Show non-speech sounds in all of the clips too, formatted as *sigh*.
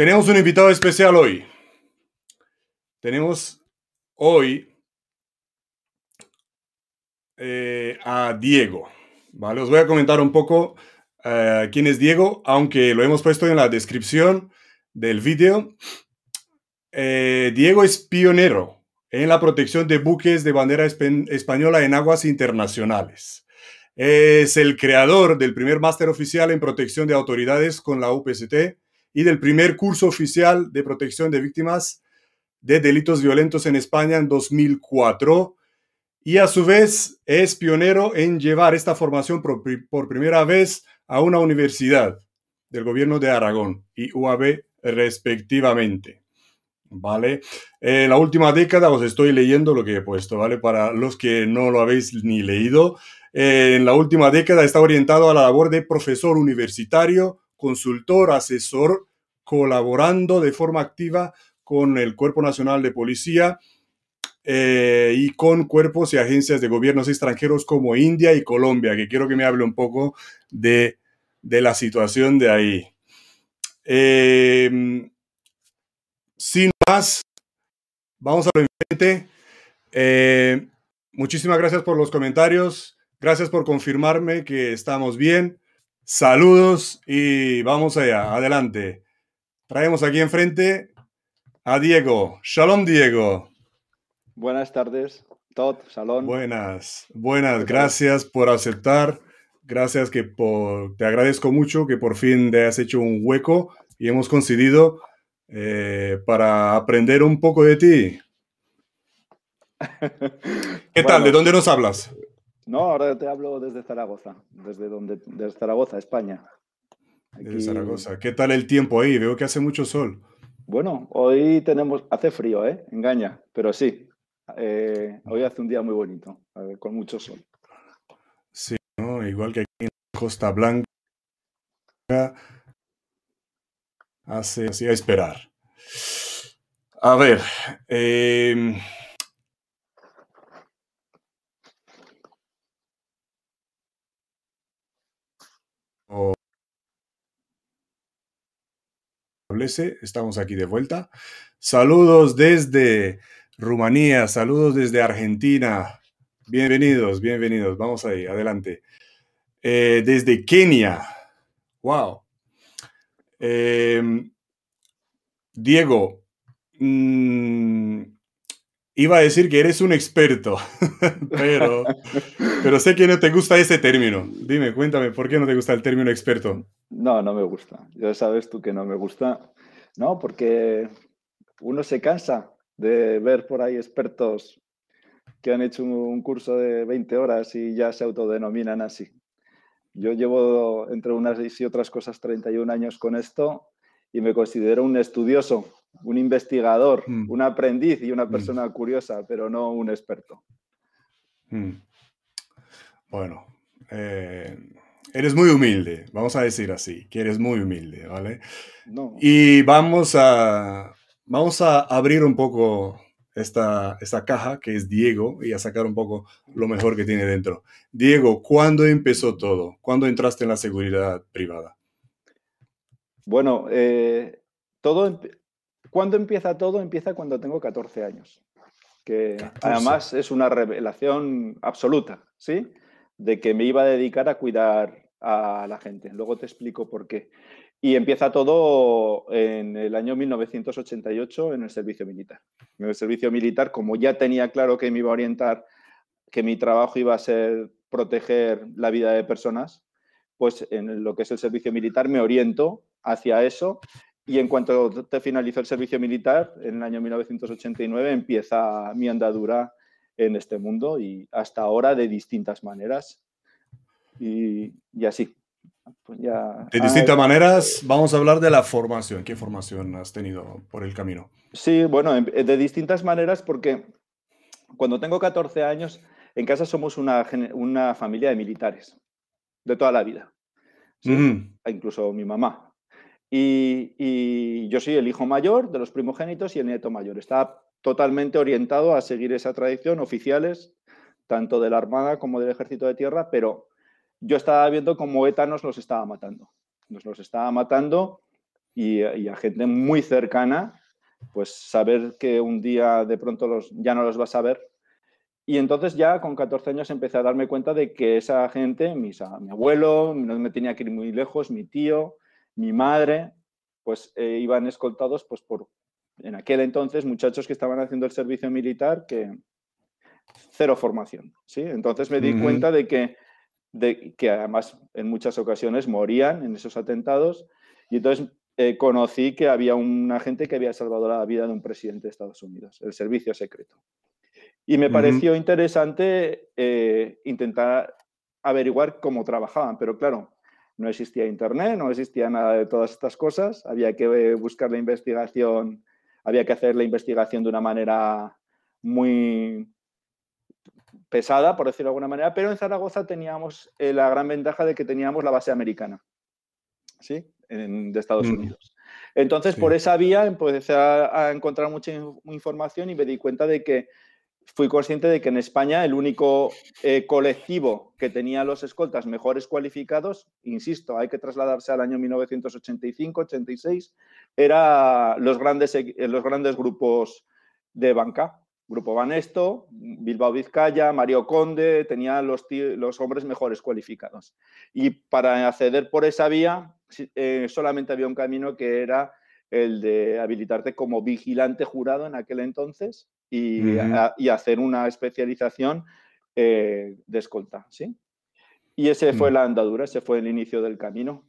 tenemos un invitado especial hoy. Tenemos hoy eh, a Diego. ¿vale? Os voy a comentar un poco eh, quién es Diego, aunque lo hemos puesto en la descripción del vídeo. Eh, Diego es pionero en la protección de buques de bandera española en aguas internacionales. Es el creador del primer máster oficial en protección de autoridades con la UPST y del primer curso oficial de protección de víctimas de delitos violentos en España en 2004. Y a su vez es pionero en llevar esta formación por, por primera vez a una universidad del gobierno de Aragón y UAB respectivamente. ¿vale? En la última década os estoy leyendo lo que he puesto, ¿vale? Para los que no lo habéis ni leído, en la última década está orientado a la labor de profesor universitario, consultor, asesor, colaborando de forma activa con el Cuerpo Nacional de Policía eh, y con cuerpos y agencias de gobiernos extranjeros como India y Colombia, que quiero que me hable un poco de, la situación de ahí. Eh, sin más, vamos a lo enfrente. Eh, muchísimas gracias por los comentarios. Gracias por confirmarme que estamos bien. Saludos y vamos allá. Adelante. Traemos aquí enfrente a Diego. Shalom, Diego. Buenas tardes, Todd, Shalom. Buenas, buenas. Gracias por aceptar. Gracias que por, te agradezco mucho que por fin te has hecho un hueco y hemos coincidido eh, para aprender un poco de ti. *laughs* ¿Qué tal? ¿De dónde nos hablas? No, ahora te hablo desde Zaragoza, desde, donde, desde Zaragoza, España. Desde Zaragoza. ¿Qué tal el tiempo ahí? Veo que hace mucho sol. Bueno, hoy tenemos, hace frío, ¿eh? Engaña, pero sí. Eh, hoy hace un día muy bonito, con mucho sol. Sí, igual que aquí en Costa Blanca hace así a esperar. A ver. Eh, estamos aquí de vuelta. Saludos desde Rumanía, saludos desde Argentina. Bienvenidos, bienvenidos. Vamos ahí, adelante. Eh, desde Kenia. Wow. Em, Diego, mm, iba a decir que eres un experto, *laughs* pero, pero sé que no te gusta ese término. Dime, cuéntame, ¿por qué no te gusta el término experto? No, no me gusta. Ya sabes tú que no me gusta. No, porque uno se cansa de ver por ahí expertos que han hecho un curso de 20 horas y ya se autodenominan así. Yo llevo entre unas y otras cosas 31 años con esto y me considero un estudioso, un investigador, mm. un aprendiz y una mm. persona curiosa, pero no un experto. Mm. Bueno, eh, eres muy humilde, vamos a decir así, que eres muy humilde, ¿vale? Y vamos a, vamos a abrir un poco esta, esta caja que es Diego y a sacar un poco lo mejor que tiene dentro. Diego, ¿cuándo empezó todo? ¿Cuándo entraste en la seguridad privada? Bueno, eh, todo, ¿cuándo empieza todo? Empieza cuando tengo 14 años, que además es una revelación absoluta, ¿sí? De que me iba a dedicar a cuidar a la gente. Luego te explico por qué. Y empieza todo en el año 1988 en el servicio militar. En el servicio militar, como ya tenía claro que me iba a orientar, que mi trabajo iba a ser proteger la vida de personas, pues en lo que es el servicio militar me oriento hacia eso y en cuanto te finalizó el servicio militar, en el año 1989 empieza mi andadura en este mundo y hasta ahora de distintas maneras y, y así. Pues de distintas maneras, vamos a hablar de la formación. ¿Qué formación has tenido por el camino? Sí, bueno, de distintas maneras porque cuando tengo 14 años, en casa somos una, una familia de militares, de toda la vida. Incluso mi mamá. Y, yo soy el hijo mayor de los primogénitos y el nieto mayor. Está totalmente orientado a seguir esa tradición, oficiales, tanto de la Armada como del Ejército de Tierra, pero yo estaba viendo cómo ETA nos los estaba matando. Nos los estaba matando y, a gente muy cercana, pues saber que un día de pronto los, ya no los vas a ver. Y entonces ya con 14 años empecé a darme cuenta de que esa gente, mi abuelo, no me tenía que ir muy lejos, mi tío, mi madre, pues eh, iban escoltados pues, por, en aquel entonces, muchachos que estaban haciendo el servicio militar que cero formación. ¿sí? Entonces me di cuenta de que, de que además en muchas ocasiones morían en esos atentados y entonces eh, conocí que había un agente que había salvado la vida de un presidente de Estados Unidos, el servicio secreto. Y me pareció interesante eh, intentar averiguar cómo trabajaban, pero claro, no existía internet, no existía nada de todas estas cosas, había que buscar la investigación, había que hacer la investigación de una manera muy pesada, por decirlo de alguna manera, pero en Zaragoza teníamos eh, la gran ventaja de que teníamos la base americana, ¿sí? de Estados mm. Unidos. Entonces, por esa vía empecé a encontrar mucha información y me di cuenta de que fui consciente de que en España el único eh, colectivo que tenía los escoltas mejores cualificados, insisto, hay que trasladarse al año 1985-86, era los grandes, eh, los grandes grupos de banca. Grupo Banesto, Bilbao Vizcaya, Mario Conde, tenían los, los hombres mejores cualificados. Y para acceder por esa vía eh, solamente había un camino que era el de habilitarte como vigilante jurado en aquel entonces y, hacer una especialización eh, de escolta, ¿sí? Y ese fue mm. la andadura, ese fue el inicio del camino.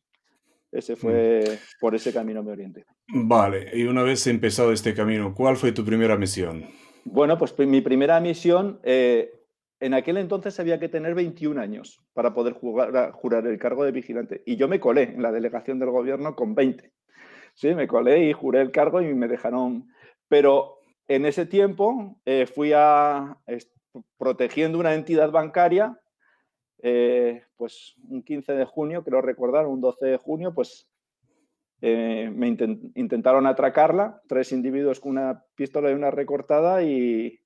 Ese mm. fue, por ese camino me orienté. Vale, y una vez empezado este camino, ¿cuál fue tu primera misión? Bueno, pues mi primera misión, eh, en aquel entonces había que tener 21 años para poder jurar el cargo de vigilante. Y yo me colé en la delegación del gobierno con 20. Sí, me colé y juré el cargo y me dejaron. Pero en ese tiempo eh, fui a, protegiendo una entidad bancaria, eh, pues un 15 de junio, creo recordar, un 12 de junio, pues eh, me intentaron atracarla, tres individuos con una pistola y una recortada y,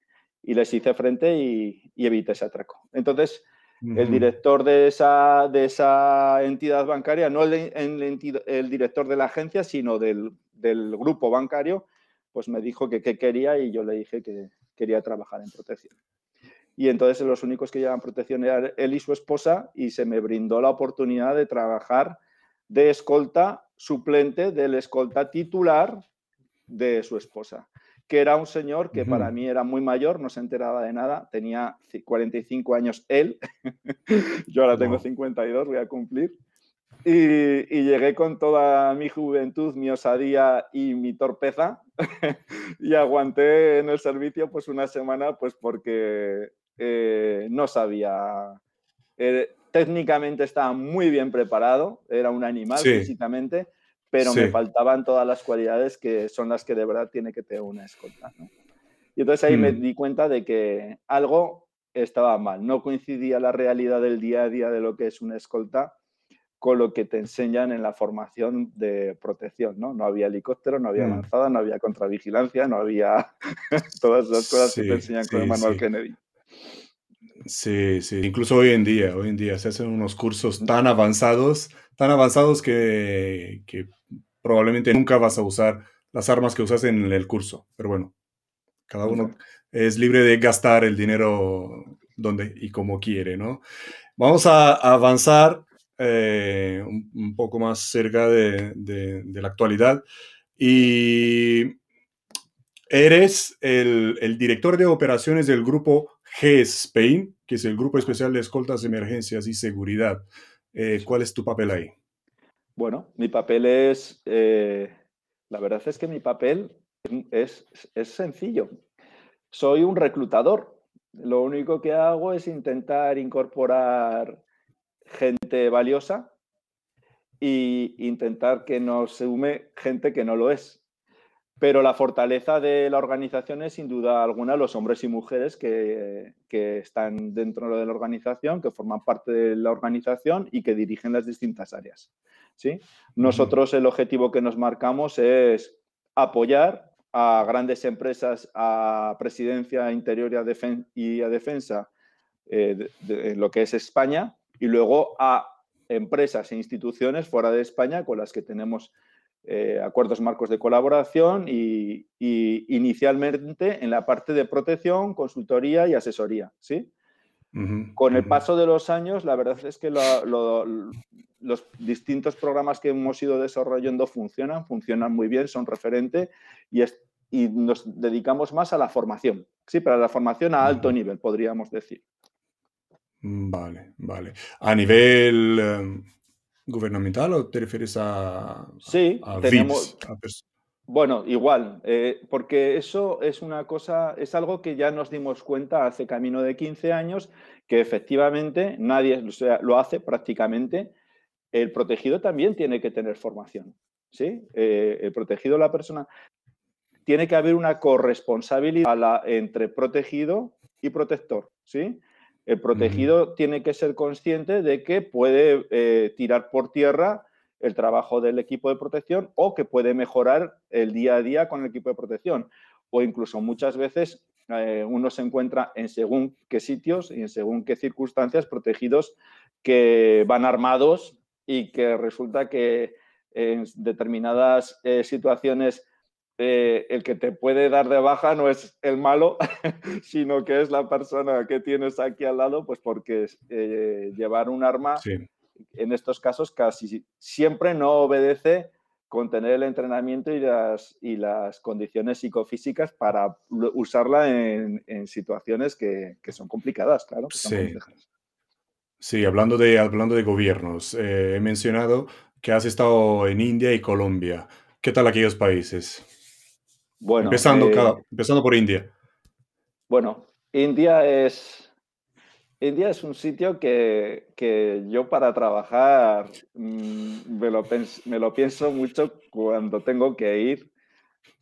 les hice frente y, evité ese atraco. Entonces, el director de esa, de esa entidad bancaria, no el, el, director de la agencia, sino del, del grupo bancario, pues me dijo que qué quería y yo le dije que quería trabajar en protección. Y entonces los únicos que llevan protección eran él y su esposa y se me brindó la oportunidad de trabajar de escolta suplente del escolta titular de su esposa, que era un señor que para mí era muy mayor, no se enteraba de nada, tenía 45 años él, *laughs* yo ahora tengo 52, voy a cumplir, y, llegué con toda mi juventud, mi osadía y mi torpeza *laughs* y aguanté en el servicio pues una semana pues porque eh, no sabía. Eh, técnicamente estaba muy bien preparado, era un animal físicamente, pero me faltaban todas las cualidades que son las que de verdad tiene que tener una escolta. Y entonces ahí me mm. di cuenta de que algo estaba mal, no coincidía la realidad del día a día de lo que es una escolta con lo que te enseñan en la formación de protección, ¿no? No había helicóptero, no había mm. avanzada, no había contravigilancia, no había *laughs* todas esas cosas que te enseñan con el manual Kennedy. Sí, sí, incluso hoy en día, hoy en día se hacen unos cursos tan avanzados, tan avanzados que, que probablemente nunca vas a usar las armas que usas en el curso, pero bueno, cada uno es libre de gastar el dinero donde y como quiere, ¿no? Vamos a avanzar eh, un, poco más cerca de, la actualidad. Y eres el, director de operaciones del grupo G Spain, que es el Grupo Especial de Escoltas, Emergencias y Seguridad. Eh, ¿Cuál es tu papel ahí? Bueno, mi papel es, eh, la verdad es que mi papel es, es sencillo. Soy un reclutador. Lo único que hago es intentar incorporar gente valiosa e intentar que nos sume gente que no lo es. Pero la fortaleza de la organización es sin duda alguna los hombres y mujeres que, están dentro de la organización, que forman parte de la organización y que dirigen las distintas áreas. ¿sí? Nosotros el objetivo que nos marcamos es apoyar a grandes empresas, a presidencia interior y a, defensa eh, de, lo que es España, y luego a empresas e instituciones fuera de España con las que tenemos eh, acuerdos marcos de colaboración y, inicialmente en la parte de protección, consultoría y asesoría. ¿sí? Con el paso de los años, la verdad es que los distintos programas que hemos ido desarrollando funcionan, funcionan muy bien, son referente y, y nos dedicamos más a la formación, sí, para la formación a alto nivel, podríamos decir. Vale, vale. A nivel em, gubernamental o te refieres a, sí, tenemos, bueno, igual, eh, porque eso es una cosa, es algo que ya nos dimos cuenta hace camino de 15 años, que efectivamente nadie lo hace prácticamente. El protegido también tiene que tener formación, ¿sí? Eh, el protegido, la persona, tiene que haber una corresponsabilidad entre protegido y protector, ¿sí? El protegido tiene que ser consciente de que puede eh, tirar por tierra el trabajo del equipo de protección o que puede mejorar el día a día con el equipo de protección. O incluso muchas veces eh, uno se encuentra en según qué sitios y en según qué circunstancias protegidos que van armados y que resulta que en determinadas eh, situaciones eh, el que te puede dar de baja no es el malo, *laughs* sino que es la persona que tienes aquí al lado, pues porque eh, llevar un arma en estos casos casi siempre no obedece con tener el entrenamiento y las, y las condiciones psicofísicas para usarla en, situaciones que, son complicadas, claro. sí. hablando de, hablando de gobiernos, eh, he mencionado que has estado en India y Colombia. ¿Qué tal aquellos países? Bueno, empezando, eh, empezando por India. Bueno, India es, India es un sitio que, yo para trabajar mm, me, lo me, lo pienso mucho cuando tengo que ir,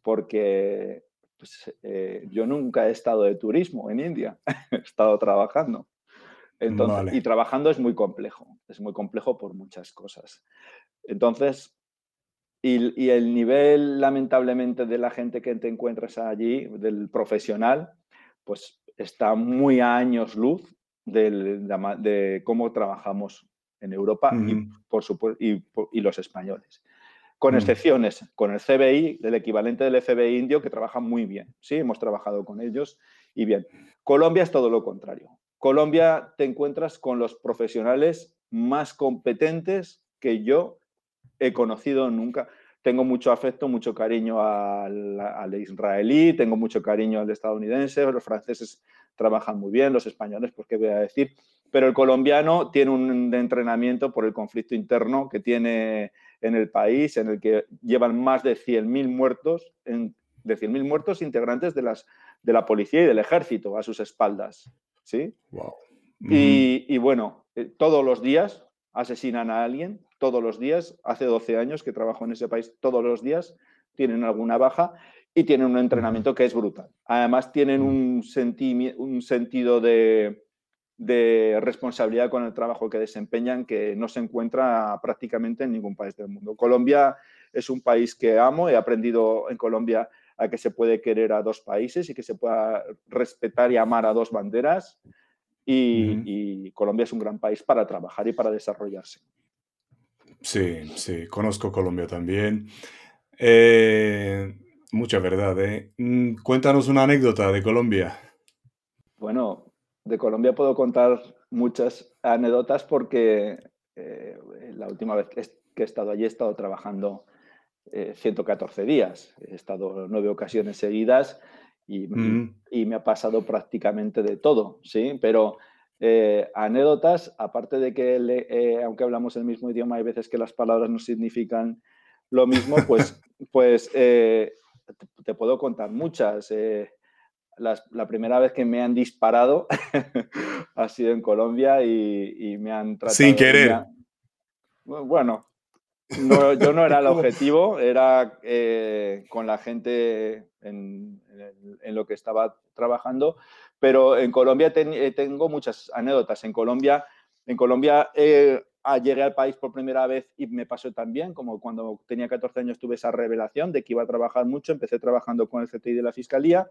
porque pues, eh, yo nunca he estado de turismo en India, *laughs* he estado trabajando. Entonces, Y trabajando es muy complejo, es muy complejo por muchas cosas. Entonces, y, el nivel, lamentablemente, de la gente que te encuentras allí, del profesional, pues está muy a años luz de, cómo trabajamos en Europa y, por supuesto, y, los españoles. Con excepciones, con el CBI, el equivalente del FBI indio, que trabaja muy bien. Sí, hemos trabajado con ellos y bien. Colombia es todo lo contrario. Colombia te encuentras con los profesionales más competentes que yo he conocido nunca. Tengo mucho afecto, mucho cariño al, israelí, tengo mucho cariño al estadounidense, los franceses trabajan muy bien, los españoles, pues qué voy a decir. Pero el colombiano tiene un entrenamiento por el conflicto interno que tiene en el país, en el que llevan más de 100.000 muertos, de 100.000 muertos integrantes de, las, de la policía y del ejército a sus espaldas. ¿sí? y, y, bueno, eh, todos los días asesinan a alguien, todos los días, hace 12 años que trabajo en ese país, todos los días tienen alguna baja y tienen un entrenamiento que es brutal. Además tienen un, un sentido de, responsabilidad con el trabajo que desempeñan que no se encuentra prácticamente en ningún país del mundo. Colombia es un país que amo, he aprendido en Colombia a que se puede querer a dos países y que se pueda respetar y amar a dos banderas. Y Colombia es un gran país para trabajar y para desarrollarse. Sí, sí, conozco Colombia también. Eh, mucha verdad, ¿eh? Mm, cuéntanos una anécdota de Colombia. Bueno, de Colombia puedo contar muchas anécdotas porque eh, la última vez que he estado allí he estado trabajando 114 días. He estado nueve ocasiones seguidas y, mm. y, me ha pasado prácticamente de todo, ¿sí? Pero eh, anécdotas, aparte de que, eh, aunque hablamos el mismo idioma, hay veces que las palabras no significan lo mismo, pues, *laughs* pues eh, te, puedo contar muchas. la primera vez que me han disparado *laughs* ha sido en Colombia y, me han tratado... Sin querer. Bueno, yo no era el *laughs* objetivo, era con la gente en, lo que estaba trabajando, pero en Colombia eh, tengo muchas anécdotas. En Colombia, en Colombia eh, llegué al país por primera vez y me pasó también, como cuando tenía 14 años tuve esa revelación de que iba a trabajar mucho. Empecé trabajando con el CTI de la Fiscalía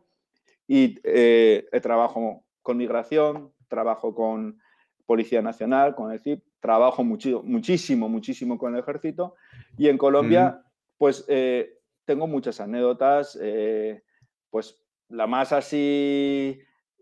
y eh, trabajo con migración, trabajo con Policía Nacional, con el CIP, trabajo muchísimo, muchísimo, muchísimo con el ejército. Y en Colombia pues eh, tengo muchas anécdotas, eh, pues la más así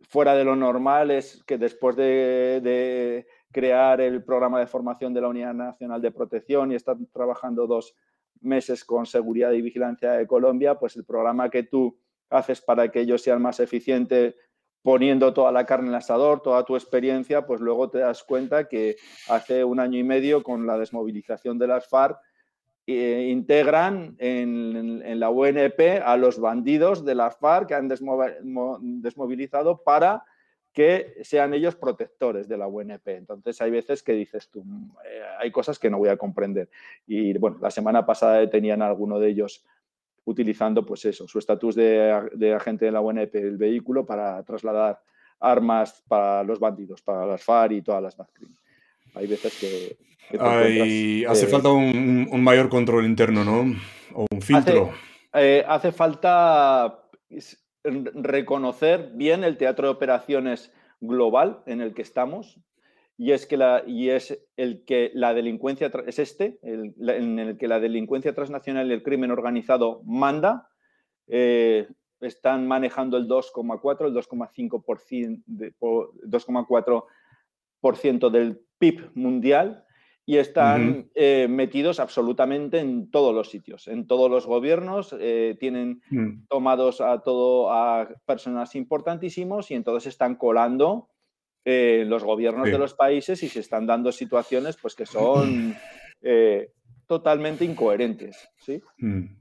fuera de lo normal es que después de, crear el programa de formación de la Unidad Nacional de Protección y estar trabajando dos meses con seguridad y vigilancia de Colombia, pues el programa que tú haces para que ellos sean más eficientes poniendo toda la carne en el asador, toda tu experiencia, pues luego te das cuenta que hace un año y medio con la desmovilización de las FARC eh, integran en, la UNP a los bandidos de las FARC que han desmovilizado para que sean ellos protectores de la UNP. Entonces hay veces que dices tú, mm, eh, hay cosas que no voy a comprender. Y bueno, la semana pasada detenían a alguno de ellos utilizando pues eso, su estatus de, agente de la UNP, el vehículo, para trasladar armas para los bandidos, para las FARC y todas las BACRIM. Hay veces que... hace falta un, mayor control interno, ¿no? O un filtro. Hace, eh, falta reconocer bien el teatro de operaciones global en el que estamos, y es que la, y es el que la delincuencia es este, en el que la delincuencia transnacional y el crimen organizado manda. Eh, están manejando el 2,4, el 2,4% del PIB mundial y están eh, metidos absolutamente en todos los sitios, en todos los gobiernos, eh, tienen mm. tomados a todo a personas importantísimos y entonces están colando eh, los gobiernos de los países y se están dando situaciones pues, que son *clears throat* eh, totalmente incoherentes. ¿sí? Mm.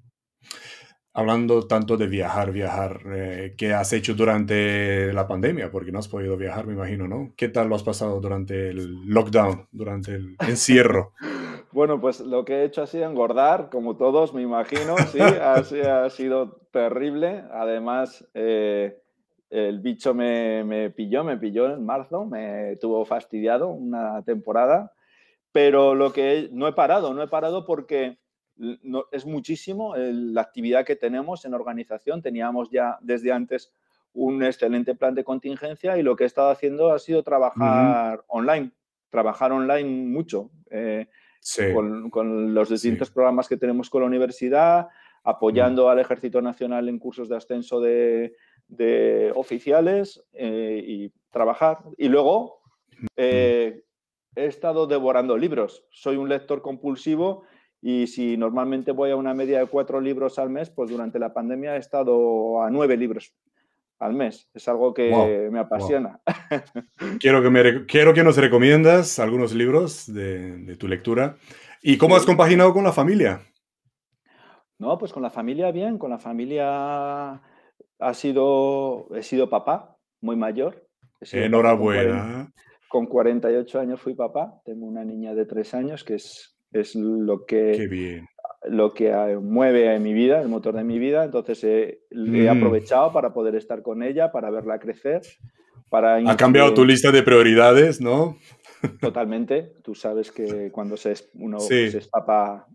Hablando tanto de viajar, viajar, eh, ¿qué has hecho durante la pandemia? Porque no has podido viajar, me imagino, ¿no? ¿Qué tal lo has pasado durante el lockdown, durante el encierro? *laughs* bueno, pues lo que he hecho ha sido engordar, como todos, me imagino, sí, *laughs* ha, sido terrible. Además, el bicho me, pilló, me pilló en marzo, me tuvo fastidiado una temporada, pero lo que no he parado, no he parado porque es muchísimo la actividad que tenemos en organización. Teníamos ya desde antes un excelente plan de contingencia y lo que he estado haciendo ha sido trabajar online, trabajar online mucho, eh, con, los distintos programas que tenemos con la universidad, apoyando al Ejército Nacional en cursos de ascenso de, de oficiales eh, y trabajar. Y luego eh, he estado devorando libros. Soy un lector compulsivo y si normalmente voy a una media de cuatro libros al mes, pues durante la pandemia he estado a nueve libros al mes. Es algo que me apasiona. *laughs* quiero, que me, quiero que nos recomiendas algunos libros de, de tu lectura. ¿Y cómo has compaginado con la familia? No, pues con la familia bien, con la familia ha sido, he sido papá, muy mayor. Enhorabuena. Con, 48 años fui papá, tengo una niña de 3 años que es, es lo que... lo que mueve en mi vida, el motor de mi vida. Entonces he, he mm. aprovechado para poder estar con ella, para verla crecer. Para ha cambiado tu lista de prioridades, ¿no? Totalmente. Tú sabes que cuando se es, uno se es papá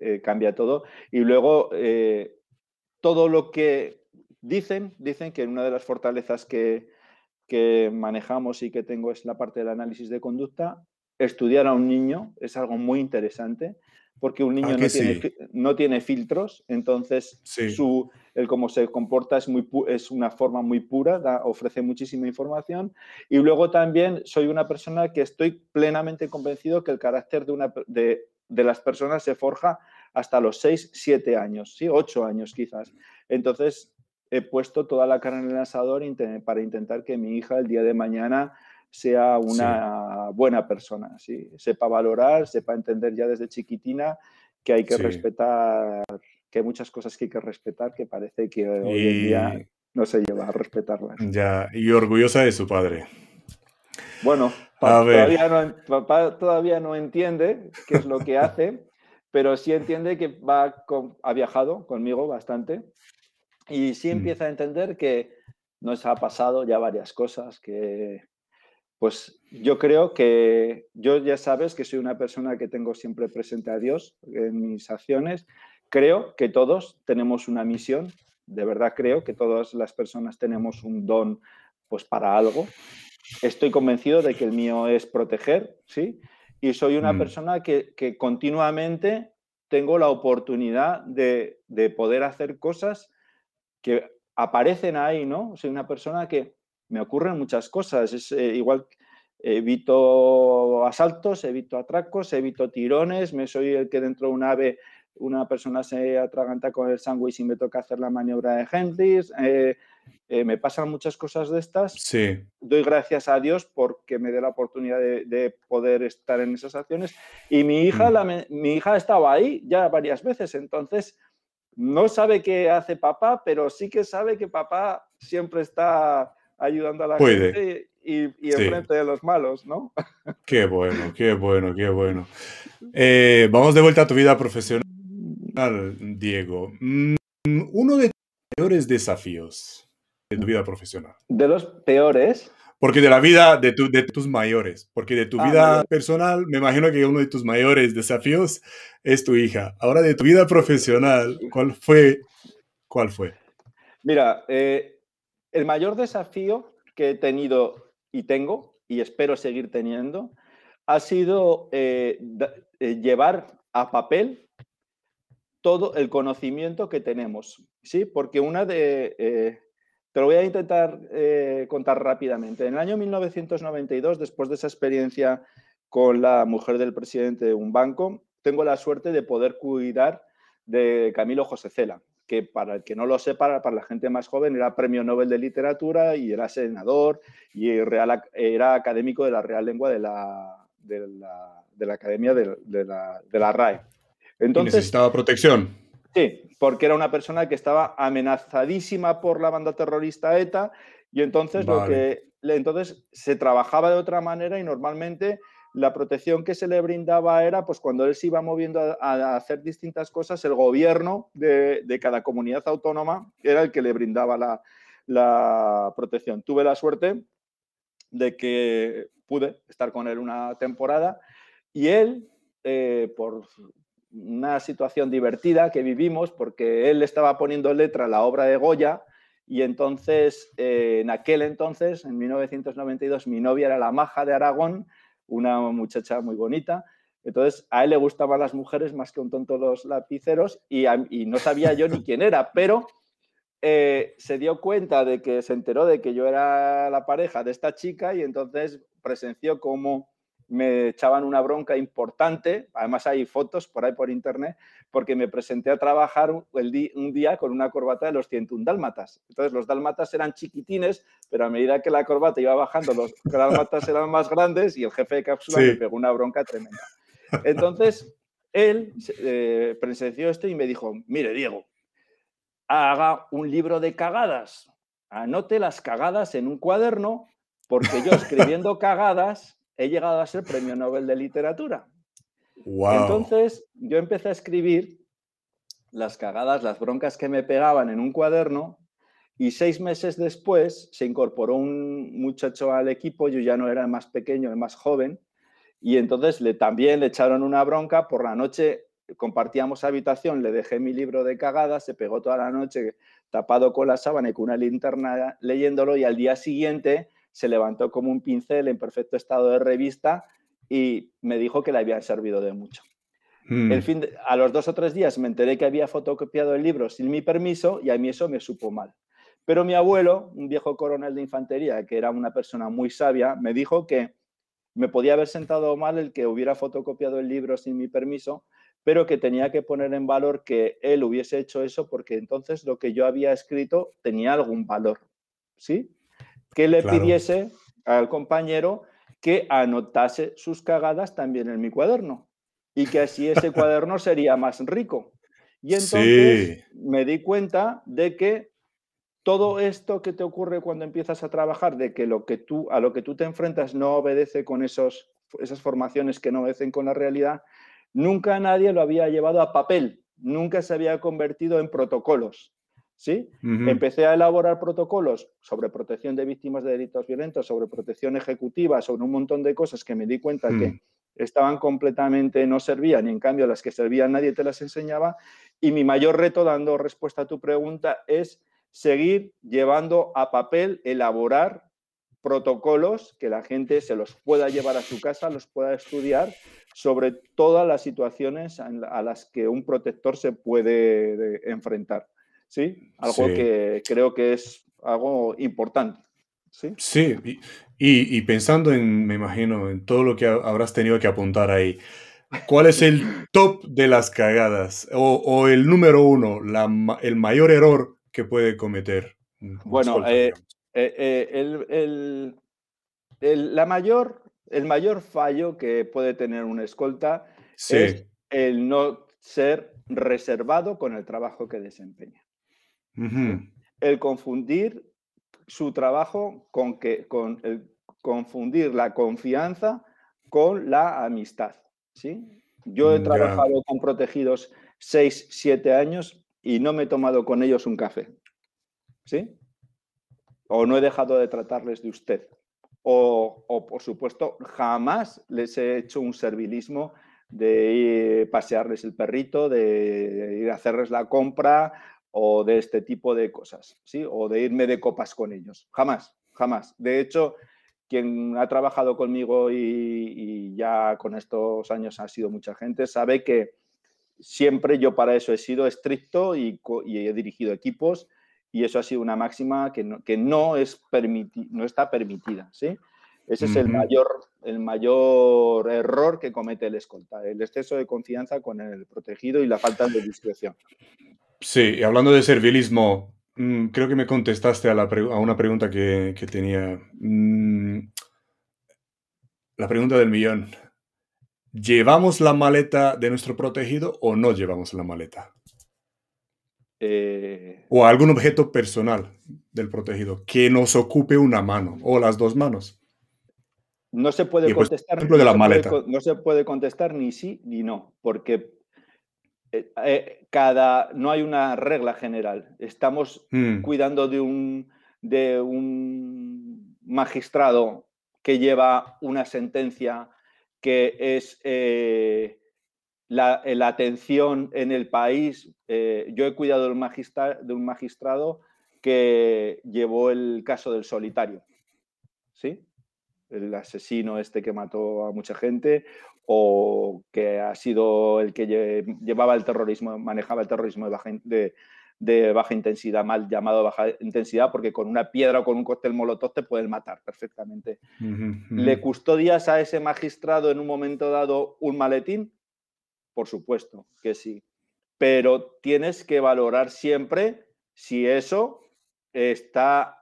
eh, cambia todo. Y luego eh, todo lo que Dicen, dicen que una de las fortalezas que, manejamos y que tengo es la parte del análisis de conducta. Estudiar a un niño es algo muy interesante porque un niño no, tiene, filtros, entonces su, el cómo se comporta es, muy, es una forma muy pura, ofrece muchísima información. Y luego también soy una persona que estoy plenamente convencido que el carácter de, una, de, de las personas se forja hasta los 6, 7 años, ¿sí? 8 años quizás. Entonces, he puesto toda la carne en el asador para intentar que mi hija el día de mañana sea una buena persona, ¿sí? sepa valorar, sepa entender ya desde chiquitina que hay que respetar, que hay muchas cosas que hay que respetar que parece que hoy en día no se lleva a respetarlas. Ya, y orgullosa de su padre. Bueno, todavía no, papá todavía no entiende qué es lo que hace, pero sí entiende que va ha viajado conmigo bastante y sí mm. empieza a entender que nos ha pasado ya varias cosas, que pues yo creo que yo ya sabes que soy una persona que tengo siempre presente a Dios en mis acciones. Creo que todos tenemos una misión, de verdad creo que todas las personas tenemos un don pues para algo. Estoy convencido de que el mío es proteger, ¿sí? Y soy una mm. persona que, que continuamente tengo la oportunidad de, poder hacer cosas que aparecen ahí, ¿no? Soy una persona que me ocurren muchas cosas. Es eh, igual, evito asaltos, evito atracos, evito tirones, me soy el que dentro de un ave una persona se atraganta con el sándwich y me toca hacer la maniobra de Hendrix. Eh, eh, me pasan muchas cosas de estas. Sí. Doy gracias a Dios porque me dé la oportunidad de, poder estar en esas acciones. Y mi hija, mm. mi hija estaba ahí ya varias veces, entonces no sabe qué hace papá, pero sí que sabe que papá siempre está ayudando a la gente y, y enfrente de los malos, ¿no? Qué bueno, qué bueno, qué bueno. Eh, vamos de vuelta a tu vida profesional. Diego, mm, uno de tus peores desafíos de tu vida profesional. ¿De los peores? Porque de la vida de, de tus mayores, porque de tu ah, vida personal, me imagino que uno de tus mayores desafíos es tu hija. Ahora de tu vida profesional, ¿cuál fue? ¿Cuál fue? Mira, eh, el mayor desafío que he tenido y tengo, y espero seguir teniendo, ha sido eh, eh, llevar a papel todo el conocimiento que tenemos, ¿sí? Porque una de... Eh, te lo voy a intentar eh, contar rápidamente. En el año 1992, después de esa experiencia con la mujer del presidente de un banco, tengo la suerte de poder cuidar de Camilo José Cela, que para el que no lo sepa, para la gente más joven, era premio Nobel de Literatura y era senador y era académico de la Real Lengua de la, de la, Academia de, la, de la RAE. Entonces, necesitaba protección. Sí, porque era una persona que estaba amenazadísima por la banda terrorista ETA y entonces lo que entonces se trabajaba de otra manera y normalmente la protección que se le brindaba era, pues cuando él se iba moviendo a, hacer distintas cosas, el gobierno de, cada comunidad autónoma era el que le brindaba la, la, protección. Tuve la suerte de que pude estar con él una temporada y él, eh, por una situación divertida que vivimos porque él estaba poniendo letra a la obra de Goya y entonces, eh, en aquel entonces, en 1992, mi novia era la maja de Aragón, una muchacha muy bonita. Entonces, a él le gustaban las mujeres más que un tonto los lapiceros y, no sabía yo ni *laughs* quién era, pero eh, se dio cuenta de que se enteró de que yo era la pareja de esta chica y entonces presenció como me echaban una bronca importante, además hay fotos por ahí por internet, porque me presenté a trabajar un día con una corbata de los 101 dálmatas. Entonces los dálmatas eran chiquitines, pero a medida que la corbata iba bajando, los *laughs* dálmatas eran más grandes y el jefe de cápsula me pegó una bronca tremenda. Entonces él eh, presenció esto y me dijo, mire Diego, haga un libro de cagadas, anote las cagadas en un cuaderno, porque yo *laughs* escribiendo cagadas he llegado a ser premio Nobel de Literatura. Entonces yo empecé a escribir las cagadas, las broncas que me pegaban en un cuaderno y seis meses después se incorporó un muchacho al equipo, yo ya no era el más pequeño, el más joven, y entonces le, también le echaron una bronca, por la noche compartíamos habitación, le dejé mi libro de cagadas, se pegó toda la noche tapado con la sábana y con una linterna leyéndolo y al día siguiente se levantó como un pincel en perfecto estado de revista y me dijo que le habían servido de mucho. El fin a los dos o tres días me enteré que había fotocopiado el libro sin mi permiso y a mí eso me supo mal. Pero mi abuelo, un viejo coronel de infantería, que era una persona muy sabia, me dijo que me podía haber sentado mal el que hubiera fotocopiado el libro sin mi permiso, pero que tenía que poner en valor que él hubiese hecho eso porque entonces lo que yo había escrito tenía algún valor. ¿Sí? Que le pidiese al compañero que anotase sus cagadas también en mi cuaderno y que así ese *laughs* cuaderno sería más rico. Y entonces me di cuenta de que todo esto que te ocurre cuando empiezas a trabajar, de que, lo que tú, a lo que tú te enfrentas no obedece con esos, esas formaciones que no obedecen con la realidad, nunca nadie lo había llevado a papel, nunca se había convertido en protocolos. ¿Sí? Empecé a elaborar protocolos sobre protección de víctimas de delitos violentos, sobre protección ejecutiva, sobre un montón de cosas que me di cuenta que mm. estaban completamente, no servían y en cambio las que servían nadie te las enseñaba. Y mi mayor reto, dando respuesta a tu pregunta, es seguir llevando a papel, elaborar protocolos que la gente se los pueda llevar a su casa, los pueda estudiar, sobre todas las situaciones a las que un protector se puede enfrentar. ¿Sí? Algo que creo que es algo importante. Sí, sí y, pensando en, me imagino, en todo lo que habrás tenido que apuntar ahí, ¿cuál es el *laughs* top de las cagadas o, el número uno, el mayor error que puede cometer? Bueno, eh, eh, eh, el, la mayor, el mayor fallo que puede tener una escolta es el no ser reservado con el trabajo que desempeña. El confundir su trabajo con, que, con el confundir la confianza con la amistad. ¿sí? Yo he mm, trabajado con protegidos 6, 7 años y no me he tomado con ellos un café. ¿Sí? O no he dejado de tratarles de usted. O, o por supuesto, jamás les he hecho un servilismo de ir pasearles el perrito, de ir a hacerles la compra o de este tipo de cosas, ¿sí? O de irme de copas con ellos. Jamás, jamás. De hecho, quien ha trabajado conmigo y, ya con estos años ha sido mucha gente, sabe que siempre yo para eso he sido estricto y, he dirigido equipos y eso ha sido una máxima que no, que no, es no está permitida, ¿sí? Ese es el mayor, el mayor error que comete el escolta, el exceso de confianza con el protegido y la falta de discreción. Sí, y hablando de servilismo, mm, creo que me contestaste a, una pregunta que, tenía. Mm, la pregunta del millón. ¿Llevamos la maleta de nuestro protegido o no llevamos la maleta? Eh, o algún objeto personal del protegido que nos ocupe una mano o las dos manos. No se puede contestar. de la maleta. no se puede contestar ni sí ni no, porque eh, eh, cada, no hay una regla general. Estamos hmm. cuidando de un, de un magistrado que lleva una sentencia que es eh, la, atención en el país. yo he cuidado de un, de un magistrado que llevó el caso del solitario. ¿Sí? el asesino este que mató a mucha gente, o que ha sido el que llevaba el terrorismo, manejaba el terrorismo de baja, intensidad, mal llamado baja intensidad, porque con una piedra o con un cóctel molotov te pueden matar perfectamente. ¿Le custodias a ese magistrado en un momento dado un maletín? Por supuesto que sí. Pero tienes que valorar siempre si eso está,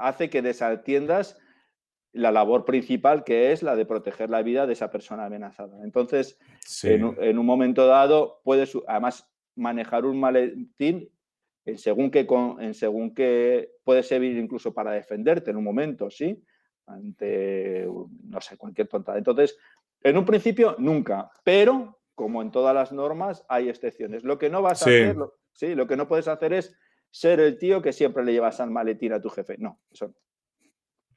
hace que desatiendas la labor principal que es la de proteger la vida de esa persona amenazada. Entonces, en, un momento dado, puedes además manejar un maletín en según que, en según que puede servir incluso para defenderte en un momento, ¿sí? Ante, no sé, cualquier tonta. Entonces, en un principio, nunca, pero como en todas las normas, hay excepciones. Lo que no vas a hacer, sí, lo que no puedes hacer es ser el tío que siempre le llevas al maletín a tu jefe. No, eso no.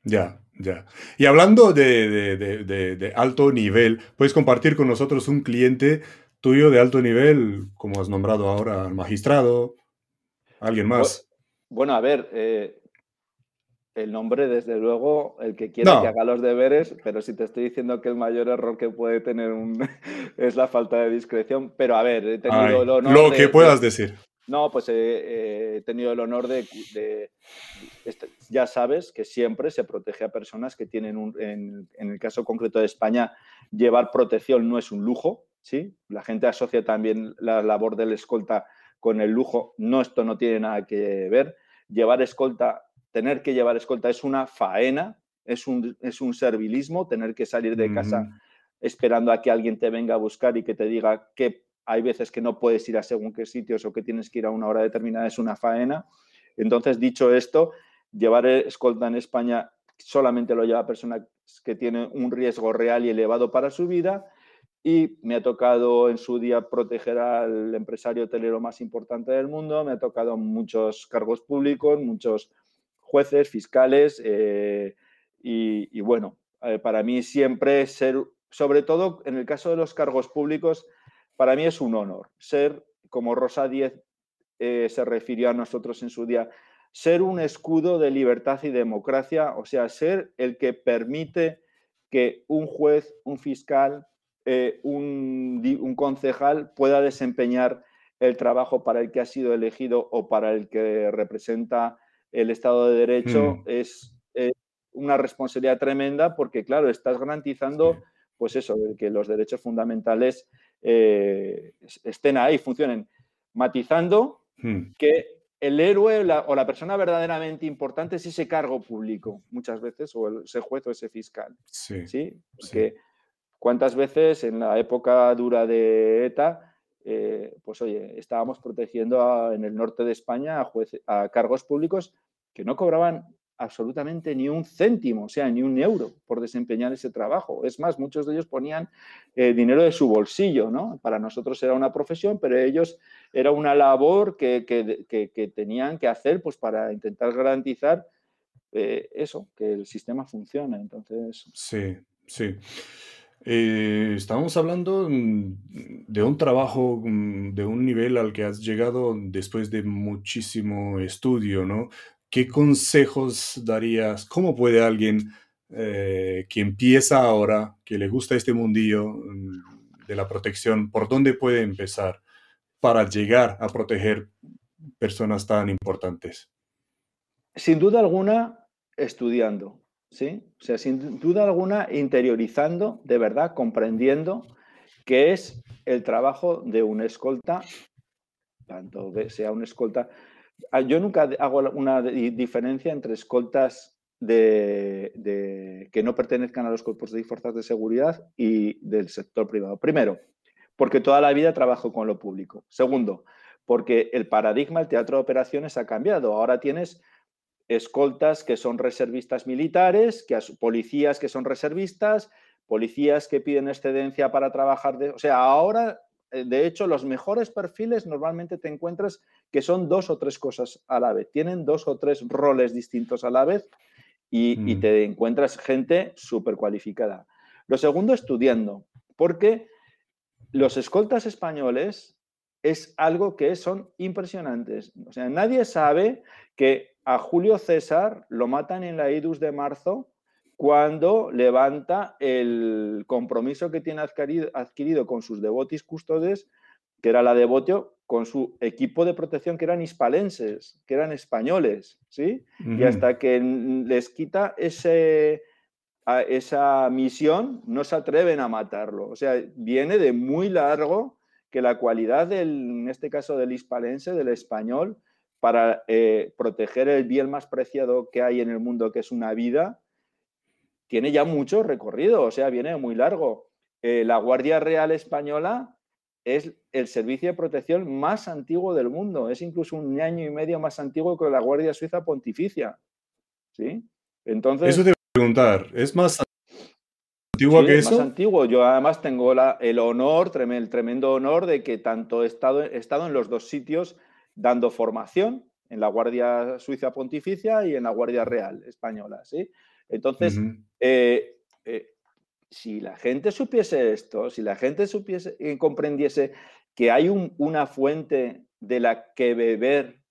Ya, ya. Y hablando de, alto nivel, ¿puedes compartir con nosotros un cliente tuyo de alto nivel, como has nombrado ahora al magistrado? ¿Alguien más? Bueno, a ver, eh, el nombre, desde luego, el que quiera que haga los deberes, pero si te estoy diciendo que el mayor error que puede tener un *laughs* es la falta de discreción, pero a ver, he tenido el honor Lo que puedas decir. No, pues he, tenido el honor de, este, ya sabes que siempre se protege a personas que tienen, un, en, el caso concreto de España, llevar protección no es un lujo, ¿sí? La gente asocia también la labor del escolta con el lujo, no, esto no tiene nada que ver. Llevar escolta, tener que llevar escolta es una faena, es un, es un servilismo, tener que salir de casa esperando a que alguien te venga a buscar y que te diga qué hay veces que no puedes ir a según qué sitios o que tienes que ir a una hora determinada, es una faena. Entonces, dicho esto, llevar escolta en España solamente lo lleva personas que tienen un riesgo real y elevado para su vida y me ha tocado en su día proteger al empresario hotelero más importante del mundo, me ha tocado muchos cargos públicos, muchos jueces, fiscales eh, y, bueno, eh, para mí siempre ser, sobre todo en el caso de los cargos públicos, para mí es un honor ser, como Rosa Díez eh, se refirió a nosotros en su día, ser un escudo de libertad y democracia, o sea, ser el que permite que un juez, un fiscal, eh, un, concejal pueda desempeñar el trabajo para el que ha sido elegido o para el que representa el Estado de Derecho hmm. es una responsabilidad tremenda porque, claro, estás garantizando, pues eso, que los derechos fundamentales eh, estén ahí, funcionen, matizando hmm. que el héroe o la persona verdaderamente importante es ese cargo público, muchas veces, o ese juez o ese fiscal. Sí. Porque cuántas veces en la época dura de ETA, eh, pues oye, estábamos protegiendo en el norte de España a, a cargos públicos que no cobraban absolutamente ni un céntimo, o sea, ni un euro por desempeñar ese trabajo. Es más, muchos de ellos ponían eh, dinero de su bolsillo, ¿no? Para nosotros era una profesión, pero ellos era una labor que, tenían que hacer pues, para intentar garantizar eh, eso, que el sistema funcione. Entonces... Sí, sí. Eh, estamos hablando mm, de un trabajo mm, de un nivel al que has llegado después de muchísimo estudio, ¿no? ¿Qué consejos darías? ¿Cómo puede alguien eh, que empieza ahora, que le gusta este mundillo mm, de la protección, por dónde puede empezar para llegar a proteger personas tan importantes? Sin duda alguna, estudiando, ¿sí? O sea, sin duda alguna, interiorizando, de verdad, comprendiendo qué es el trabajo de un escolta, tanto sea un escolta yo nunca hago una diferencia entre escoltas que no pertenezcan a los cuerpos de fuerzas de seguridad y del sector privado. Primero, porque toda la vida trabajo con lo público. Segundo, porque el paradigma, el teatro de operaciones ha cambiado. Ahora tienes escoltas que son reservistas militares, que policías que son reservistas, policías que piden excedencia para trabajar. O sea, ahora eh, de hecho, los mejores perfiles normalmente te encuentras que son dos o tres cosas a la vez. Tienen dos o tres roles distintos a la vez y, mm. te encuentras gente súper cualificada. Lo segundo, estudiando, porque los escoltas españoles es algo que son impresionantes. O sea, nadie sabe que a Julio César lo matan en la Idus de marzo cuando levanta el compromiso que tiene adquirido, con sus devotis custodes, que era la devotio, con su equipo de protección que eran hispalenses, que eran españoles, ¿sí? Y hasta que les quita ese, esa misión, no se atreven a matarlo. O sea, viene de muy largo que la cualidad, del, en este caso del hispalense, del español, para eh, proteger el bien más preciado que hay en el mundo, que es una vida, tiene ya mucho recorrido, o sea, viene muy largo. Eh, la Guardia Real Española es el servicio de protección más antiguo del mundo, es incluso un año y medio más antiguo que la Guardia Suiza Pontificia. ¿Sí? Entonces... Eso te voy a preguntar, ¿es más antiguo que eso? más antiguo. Yo además tengo el honor, el tremendo honor de que tanto he estado, he estado en los dos sitios dando formación, en la Guardia Suiza Pontificia y en la Guardia Real Española, ¿sí? Entonces, eh, eh, si la gente supiese esto, si la gente supiese, y eh, comprendiese que hay una fuente de la que beber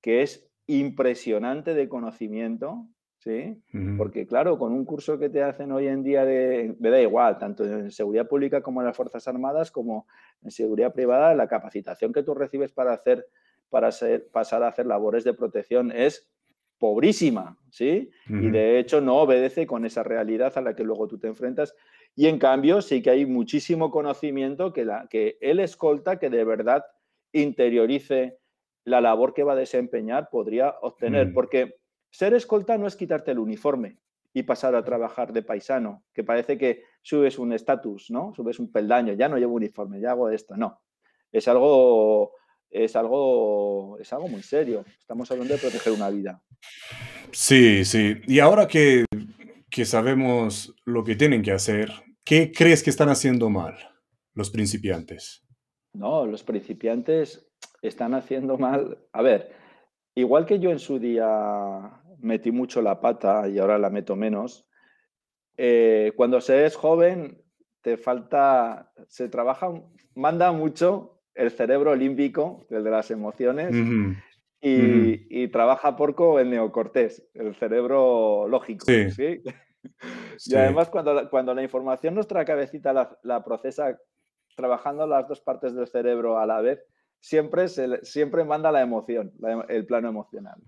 que es impresionante de conocimiento, ¿sí? Porque claro, con un curso que te hacen hoy en día de, me da igual, tanto en seguridad pública como en las Fuerzas Armadas, como en seguridad privada, la capacitación que tú recibes para hacer, para pasar a hacer labores de protección es pobrísima, ¿sí? Y de hecho no obedece con esa realidad a la que luego tú te enfrentas. Y en cambio sí que hay muchísimo conocimiento que, la, que el escolta que de verdad interiorice la labor que va a desempeñar podría obtener. Porque ser escolta no es quitarte el uniforme y pasar a trabajar de paisano, que parece que subes un estatus, ¿no? Subes un peldaño, ya no llevo uniforme, ya hago esto. No, es algo es algo, es algo muy serio. Estamos hablando de proteger una vida. Sí, sí. Y ahora que, sabemos lo que tienen que hacer, ¿qué crees que están haciendo mal los principiantes? No, los principiantes están haciendo mal. A ver, igual que yo en su día metí mucho la pata y ahora la meto menos, eh, cuando se es joven te falta, se trabaja, manda mucho el cerebro límbico, el de las emociones, y, trabaja porco el neocortés, el cerebro lógico. Sí. *laughs* Y además cuando la, cuando la información nuestra cabecita la, procesa trabajando las dos partes del cerebro a la vez, siempre, se, siempre manda la emoción, el plano emocional.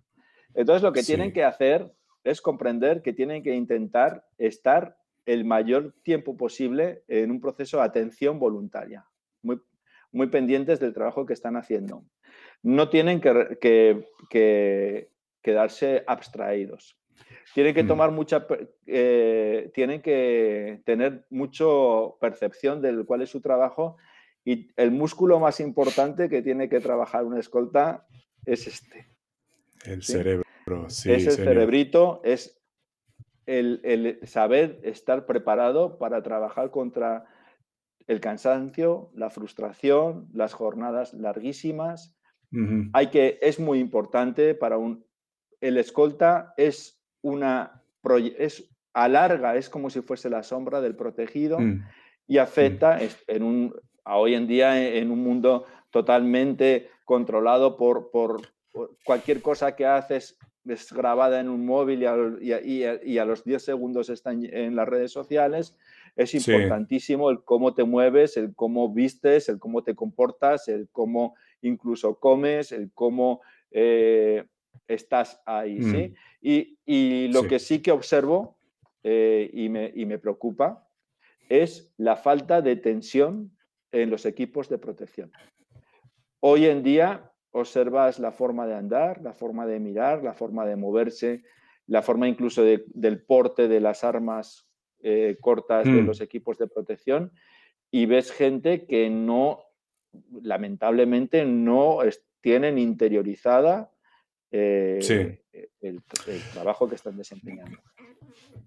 Entonces lo que tienen que hacer es comprender que tienen que intentar estar el mayor tiempo posible en un proceso de atención voluntaria, muy, muy pendientes del trabajo que están haciendo. No tienen que, quedarse abstraídos. Tienen que mm. tomar mucha, eh, tienen que tener mucha percepción del cuál es su trabajo y el músculo más importante que tiene que trabajar una escolta es este. El cerebro, sí. Es el cerebrito, es el, saber estar preparado para trabajar contra el cansancio, la frustración, las jornadas larguísimas. Hay que, es muy importante para un, el escolta es una, es alarga, es como si fuese la sombra del protegido mm. y afecta mm. en un, hoy en día en un mundo totalmente controlado por, por, cualquier cosa que haces es grabada en un móvil y a, los 10 segundos está en, las redes sociales. Es importantísimo el cómo te mueves, el cómo vistes, el cómo te comportas, el cómo incluso comes, el cómo eh, estás ahí. ¿sí? Mm. Y, lo que sí que observo eh, y, me, y me preocupa es la falta de tensión en los equipos de protección. Hoy en día observas la forma de andar, la forma de mirar, la forma de moverse, la forma incluso del porte de las armas eh, cortas de mm. los equipos de protección y ves gente que no, lamentablemente, no tienen interiorizada eh, el, trabajo que están desempeñando.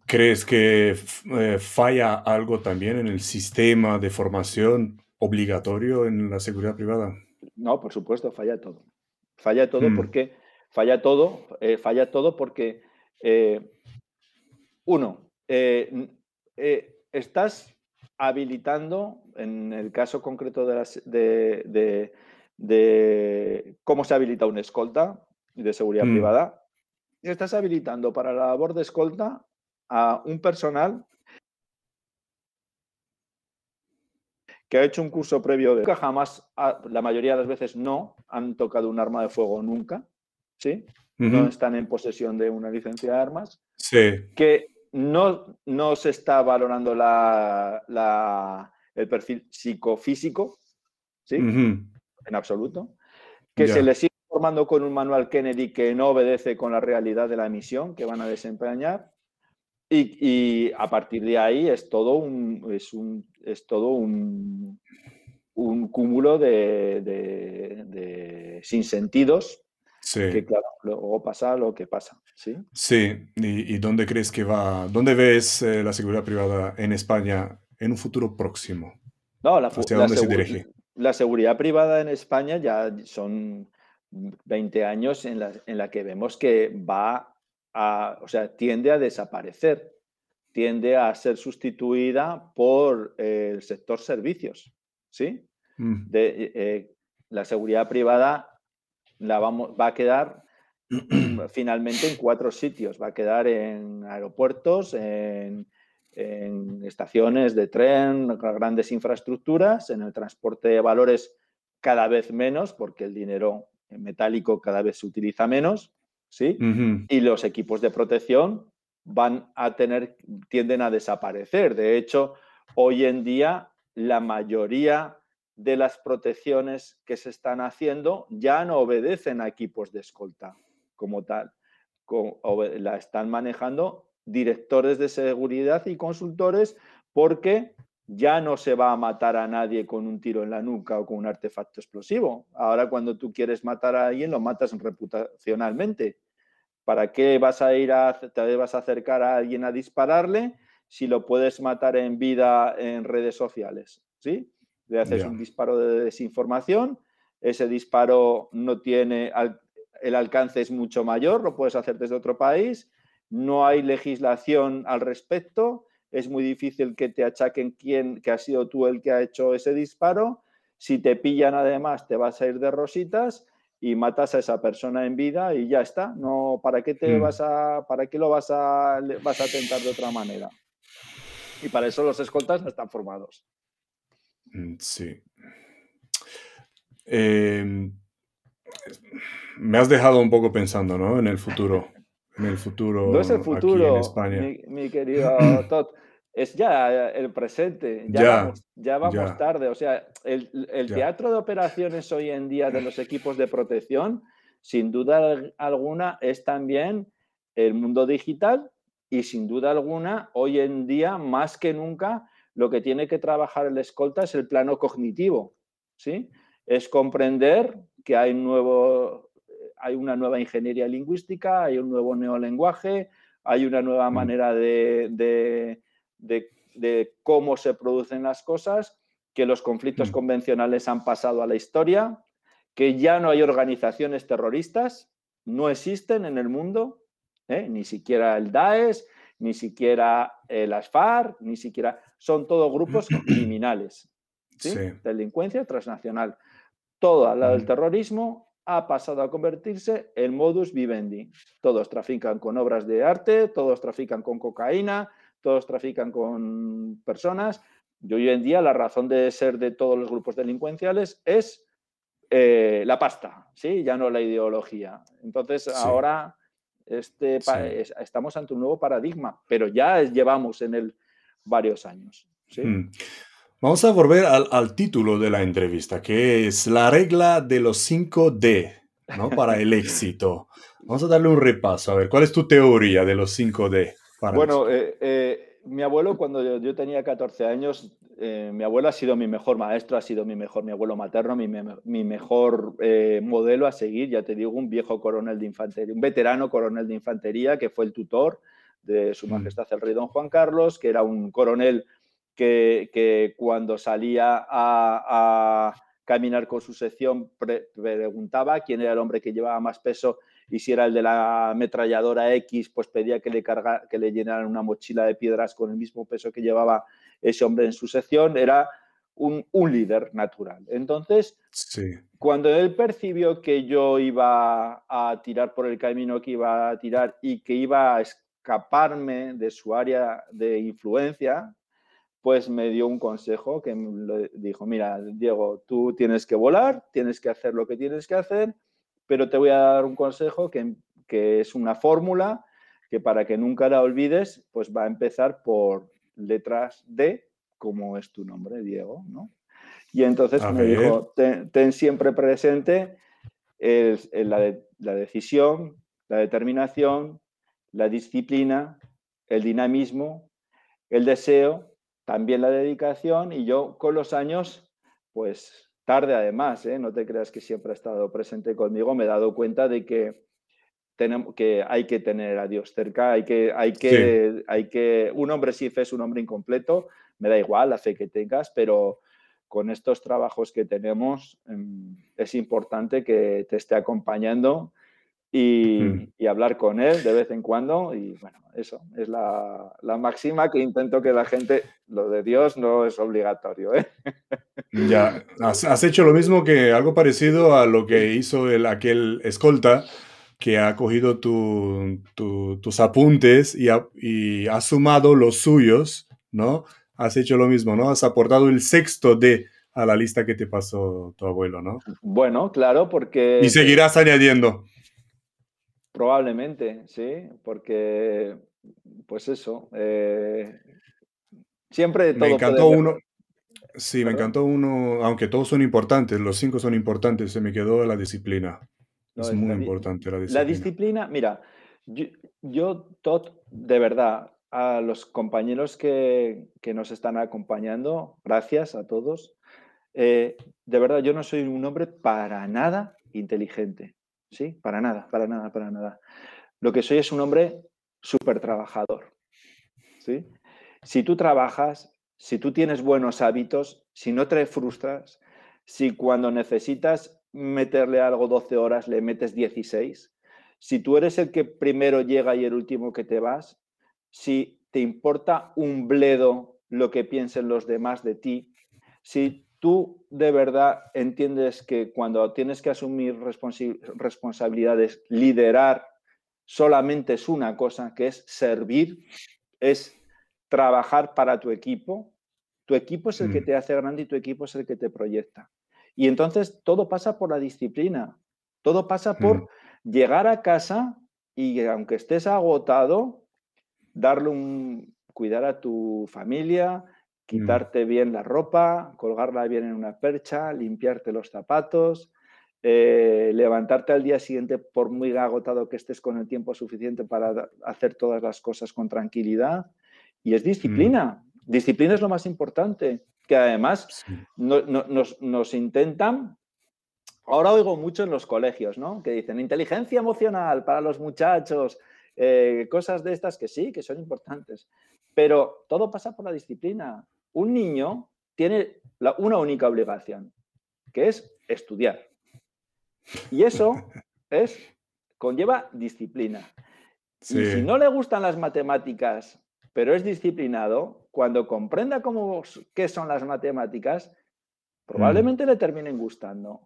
¿Crees que eh, falla algo también en el sistema de formación obligatorio en la seguridad privada? No, por supuesto, falla todo. Falla todo mm. porque falla todo, eh, falla todo porque uno, eh, estás habilitando, en el caso concreto de, de, cómo se habilita una escolta de seguridad mm. privada, estás habilitando para la labor de escolta a un personal que ha hecho un curso previo de... Jamás, la mayoría de las veces no, han tocado un arma de fuego nunca, ¿sí? No están en posesión de una licencia de armas. Sí. Que no, no se está valorando la, el perfil psicofísico, ¿sí? En absoluto. Que se les sigue formando con un manual Kennedy que no obedece con la realidad de la misión que van a desempeñar. Y, a partir de ahí es todo un, es un, es todo un, un cúmulo de, de, sinsentidos que claro, luego pasa lo que pasa. Sí, sí. ¿Y, dónde crees que va? ¿Dónde ves eh, la seguridad privada en España en un futuro próximo? No, la, ¿Hacia dónde se dirige? La seguridad privada en España ya son 20 años en la, en la que vemos que va o sea, tiende a desaparecer, tiende a ser sustituida por el sector servicios, ¿sí? Mm. De, eh, eh, la seguridad privada la vamos, va a quedar *clears throat* finalmente en cuatro sitios. Va a quedar en aeropuertos, en, en, estaciones de tren, grandes infraestructuras, en el transporte de valores cada vez menos, porque el dinero metálico cada vez se utiliza menos, ¿sí? Y los equipos de protección van a tener, tienden a desaparecer. De hecho, hoy en día la mayoría de las protecciones que se están haciendo ya no obedecen a equipos de escolta como tal. La están manejando directores de seguridad y consultores porque ya no se va a matar a nadie con un tiro en la nuca o con un artefacto explosivo. Ahora cuando tú quieres matar a alguien lo matas reputacionalmente. ¿Para qué vas a ir a, te vas a acercar a alguien a dispararle si lo puedes matar en vida en redes sociales? ¿Sí? Le haces un disparo de desinformación, ese disparo no tiene, el alcance es mucho mayor, lo puedes hacer desde otro país, no hay legislación al respecto, es muy difícil que te achaquen quién, que ha sido tú el que ha hecho ese disparo. Si te pillan además te vas a ir de rositas y matas a esa persona en vida y ya está. No, ¿para qué te mm. vas a, para qué lo vas a, vas a tentar de otra manera? Y para eso los escoltas no están formados. Mm, sí. Em, me has dejado un poco pensando, ¿no? En el futuro. En el futuro. No es el futuro, en España. Mi, querido *clears throat* Todd. Es ya el presente. Ya, vamos, tarde. O sea, el, teatro de operaciones hoy en día de los equipos de protección, sin duda alguna, es también el mundo digital y sin duda alguna, hoy en día, más que nunca, lo que tiene que trabajar el escolta es el plano cognitivo. ¿sí? Es comprender que hay, nuevo, hay una nueva ingeniería lingüística, hay un nuevo neolenguaje, hay una nueva mm. manera de, cómo se producen las cosas, que los conflictos mm. convencionales han pasado a la historia, que ya no hay organizaciones terroristas, no existen en el mundo, ¿eh? ni siquiera el Daesh, ni siquiera las FARC, ni siquiera... Son todos grupos *clears throat* criminales, delincuencia transnacional. Todo al lado del terrorismo ha pasado a convertirse en modus vivendi. Todos trafican con obras de arte, todos trafican con cocaína, todos trafican con personas. Y hoy en día la razón de ser de todos los grupos delincuenciales es eh, la pasta, ¿sí? ya no la ideología. Entonces ahora este, estamos ante un nuevo paradigma, pero ya llevamos en él varios años. Hmm. Vamos a volver al, título de la entrevista, que es la regla de los 5D ¿no? para el éxito. *laughs* Vamos a darle un repaso, a ver, ¿cuál es tu teoría de los 5D? bueno, eh, eh, mi abuelo cuando yo, tenía 14 años eh, mi abuelo ha sido mi mejor maestro, ha sido mi mejor, mi abuelo materno, mi, mejor eh, modelo a seguir, ya te digo, un viejo coronel de infantería, un veterano coronel de infantería que fue el tutor de su mm. majestad el rey don Juan Carlos, que era un coronel que, cuando salía a, caminar con su sección preguntaba quién era el hombre que llevaba más peso y si era el de la ametralladora X, pues pedía que le, carga, que le llenaran una mochila de piedras con el mismo peso que llevaba ese hombre en su sección, era un, líder natural. Entonces, cuando él percibió que yo iba a tirar por el camino que iba a tirar y que iba a escaparme de su área de influencia, pues me dio un consejo que me dijo, mira, Diego, tú tienes que volar, tienes que hacer lo que tienes que hacer, pero te voy a dar un consejo que, que es una fórmula que para que nunca la olvides, pues va a empezar por letras D, como es tu nombre, Diego, ¿no? Y entonces me dijo, ten, siempre presente la, la decisión, la determinación, la disciplina, el dinamismo, el deseo, también la dedicación y yo con los años, pues tarde además, ¿eh? no te creas que siempre ha estado presente conmigo, me he dado cuenta de que tenemos que hay que tener a Dios cerca, hay que, hay que, hay que, un hombre sin fe es un hombre incompleto, me da igual la fe que tengas, pero con estos trabajos que tenemos em, es importante que te esté acompañando y, hablar con él de vez en cuando. Y bueno, eso es la, máxima que intento que la gente, lo de Dios no es obligatorio. ¿eh? Ya, has, hecho lo mismo que algo parecido a lo que hizo el, aquel escolta que ha cogido tus apuntes y ha, sumado los suyos, ¿no? Has hecho lo mismo, ¿no? Has aportado el sexto de a la lista que te pasó tu abuelo, ¿no? Bueno, claro, porque... Y seguirás añadiendo. Probablemente, sí, porque, pues eso, eh, siempre todo Me encantó uno. Sí, me encantó uno, aunque todos son importantes, los cinco son importantes, se me quedó la disciplina es, muy importante la disciplina. La disciplina, mira, yo, de verdad, a los compañeros que, nos están acompañando, gracias a todos. Eh, de verdad, yo no soy un hombre para nada inteligente, ¿sí? Para nada, para nada, para nada. Lo que soy es un hombre súper trabajador, ¿sí? Si tú trabajas, si tú tienes buenos hábitos, si no te frustras, si cuando necesitas meterle algo 12 horas, le metes 16. Si tú eres el que primero llega y el último que te vas, si te importa un bledo lo que piensen los demás de ti, si tú de verdad entiendes que cuando tienes que asumir responsabilidades, liderar solamente es una cosa, que es servir, es trabajar para tu equipo. Tu equipo es el que mm. te hace grande y tu equipo es el que te proyecta. Y entonces todo pasa por la disciplina, todo pasa por mm. llegar a casa y aunque estés agotado, darle un cuidar a tu familia. Quitarte bien la ropa, colgarla bien en una percha, limpiarte los zapatos, eh, levantarte al día siguiente por muy agotado que estés con el tiempo suficiente para hacer todas las cosas con tranquilidad. Y es disciplina. Disciplina es lo más importante, que además nos, intentan Ahora oigo mucho en los colegios, ¿no? Que dicen inteligencia emocional para los muchachos, eh, cosas de estas que sí, que son importantes. Pero todo pasa por la disciplina. Un niño tiene una única obligación, que es estudiar. Y eso *laughs* es, conlleva disciplina. Y si no le gustan las matemáticas, pero es disciplinado, cuando comprenda cómo, qué son las matemáticas, probablemente mm. le terminen gustando.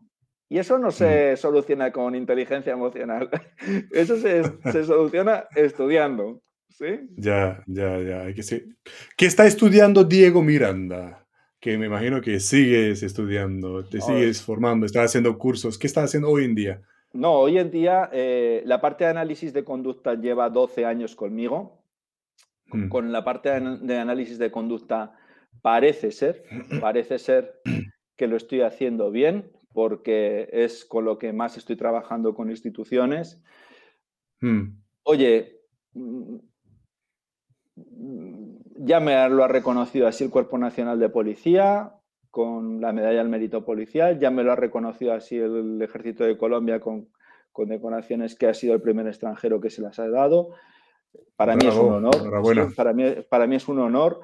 Y eso no se mm. soluciona con inteligencia emocional. *laughs* Eso se, soluciona estudiando. ¿Sí? Ya, ya, ya. ¿Qué está estudiando Diego Miranda? Que me imagino que sigues estudiando, te sigues formando, estás haciendo cursos. ¿Qué estás haciendo hoy en día? No, hoy en día eh, la parte de análisis de conducta lleva 12 años conmigo. Mm. Con la parte de análisis de conducta parece ser, *clears throat* parece ser que lo estoy haciendo bien porque es con lo que más estoy trabajando con instituciones. Mm. Oye, mm, ya me lo ha reconocido así el Cuerpo Nacional de Policía con la medalla al mérito policial, ya me lo ha reconocido así el Ejército de Colombia con, con decoraciones que ha sido el primer extranjero que se las ha dado. Para mí es un honor. para, mí, para mí es un honor,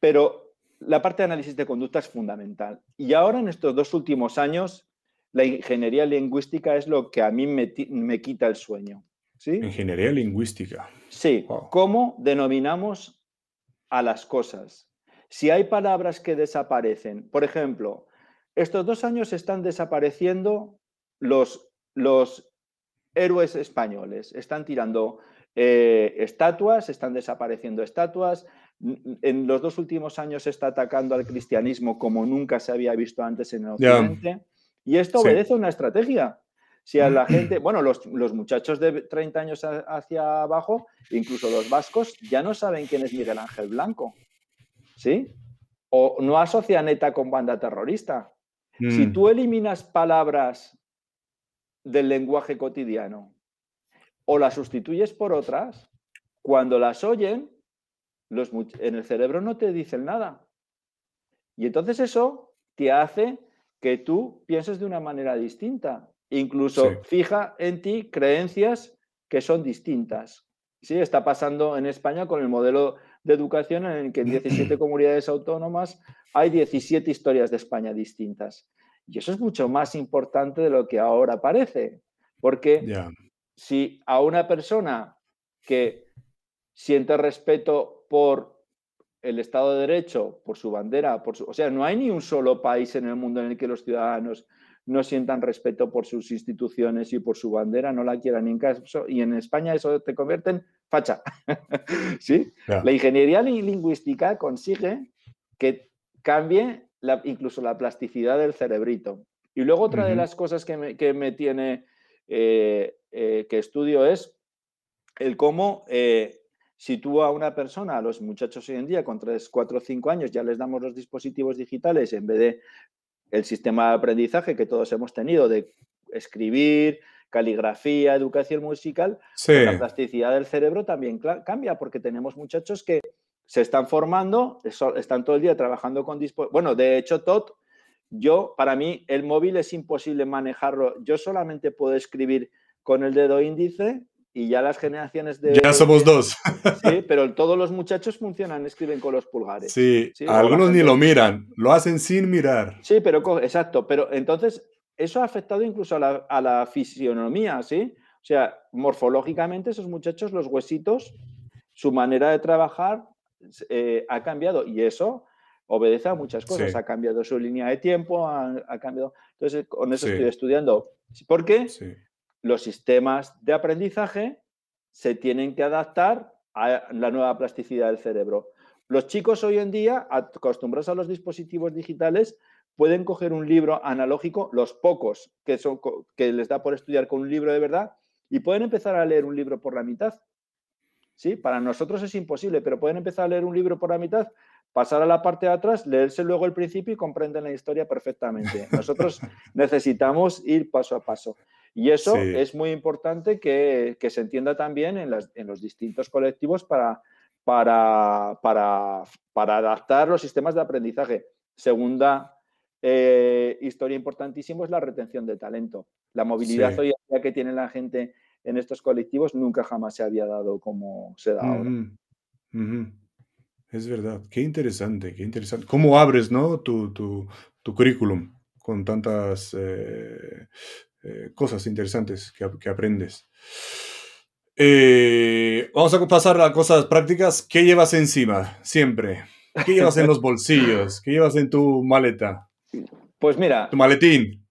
pero la parte de análisis de conducta es fundamental. Y ahora en estos dos últimos años, la ingeniería lingüística es lo que a mí me, quita el sueño. ¿Sí? Ingeniería lingüística. Sí, cómo denominamos a las cosas. Si hay palabras que desaparecen, por ejemplo, estos dos años están desapareciendo los, los héroes españoles, están tirando eh, estatuas, están desapareciendo estatuas, en los dos últimos años se está atacando al cristianismo como nunca se había visto antes en el Occidente. Y esto obedece a una estrategia. Si a la gente, *clears throat* bueno, los, muchachos de 30 años hacia abajo, incluso los vascos, ya no saben quién es Miguel Ángel Blanco. ¿Sí? O no asocian ETA con banda terrorista. Si mm. tú eliminas palabras del lenguaje cotidiano o las sustituyes por otras, cuando las oyen, en el cerebro no te dicen nada. Y entonces eso te hace que tú pienses de una manera distinta. Incluso fija en ti creencias que son distintas. Sí, está pasando en España con el modelo de educación en el que en 17 *clears throat* comunidades autónomas hay 17 historias de España distintas. Y eso es mucho más importante de lo que ahora parece. Porque si a una persona que siente respeto por el Estado de Derecho, por su bandera, por su, o sea, no hay ni un solo país en el mundo en el que los ciudadanos no sientan respeto por sus instituciones y por su bandera, no la quieran en caso, y en España eso te convierte en facha. *laughs* ¿Sí? La ingeniería lingüística consigue que cambie incluso la plasticidad del cerebrito. Y luego otra de las cosas que me, tiene, eh, eh, que estudio es el cómo eh, si tú a una persona, a los muchachos hoy en día con 3, 4, 5 años, ya les damos los dispositivos digitales en vez de el sistema de aprendizaje que todos hemos tenido de escribir, caligrafía, educación musical, pues la plasticidad del cerebro también cambia porque tenemos muchachos que se están formando, están todo el día trabajando con dispositivos. Bueno, de hecho, Todd, yo, para mí, el móvil es imposible manejarlo. Yo solamente puedo escribir con el dedo índice y ya las generaciones de... Ya somos dos. Sí, pero todos los muchachos funcionan, escriben con los pulgares. Sí, algunos ni lo miran, lo hacen sin mirar. Sí, pero exacto, pero entonces eso ha afectado incluso a la, fisionomía, ¿sí? O sea, morfológicamente esos muchachos, los huesitos, su manera de trabajar eh, ha cambiado y eso obedece a muchas cosas. Ha cambiado su línea de tiempo, ha, cambiado. Entonces, con eso estoy estudiando. ¿Por qué? Los sistemas de aprendizaje se tienen que adaptar a la nueva plasticidad del cerebro. Los chicos hoy en día, acostumbrados a los dispositivos digitales, pueden coger un libro analógico, los pocos que, son, que les da por estudiar con un libro de verdad, y pueden empezar a leer un libro por la mitad. ¿Sí? Para nosotros es imposible, pero pueden empezar a leer un libro por la mitad, pasar a la parte de atrás, leerse luego el principio y comprenden la historia perfectamente. Nosotros *laughs* necesitamos ir paso a paso. Y eso es muy importante que, se entienda también en, los distintos colectivos para, para, para, adaptar los sistemas de aprendizaje. Segunda eh, historia importantísima es la retención de talento. La movilidad hoy día que tiene la gente en estos colectivos nunca jamás se había dado como se da ahora. Es verdad, qué interesante, qué interesante. ¿Cómo abres ¿no? tu, currículum con tantas eh, eh, cosas interesantes que, aprendes? Eh, vamos a pasar a cosas prácticas. ¿Qué llevas encima siempre? ¿Qué llevas en los bolsillos? ¿Qué llevas en tu maleta? Pues mira. Tu maletín.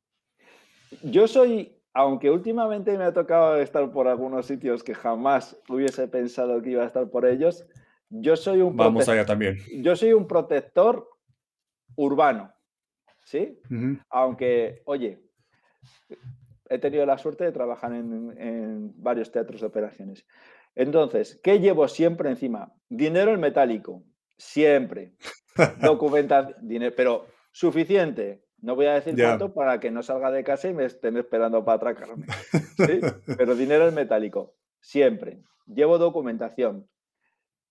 Yo soy aunque últimamente me ha tocado estar por algunos sitios que jamás hubiese pensado que iba a estar por ellos, yo soy un Vamos allá también. Yo soy un protector urbano, ¿sí? Aunque, oye, he tenido la suerte de trabajar en, varios teatros de operaciones. Entonces, ¿qué llevo siempre encima? Dinero en metálico, siempre. Documentación, dinero, pero suficiente. No voy a decir cuánto para que no salga de casa y me estén esperando para atracarme. *laughs* Pero dinero en metálico, siempre. Llevo documentación.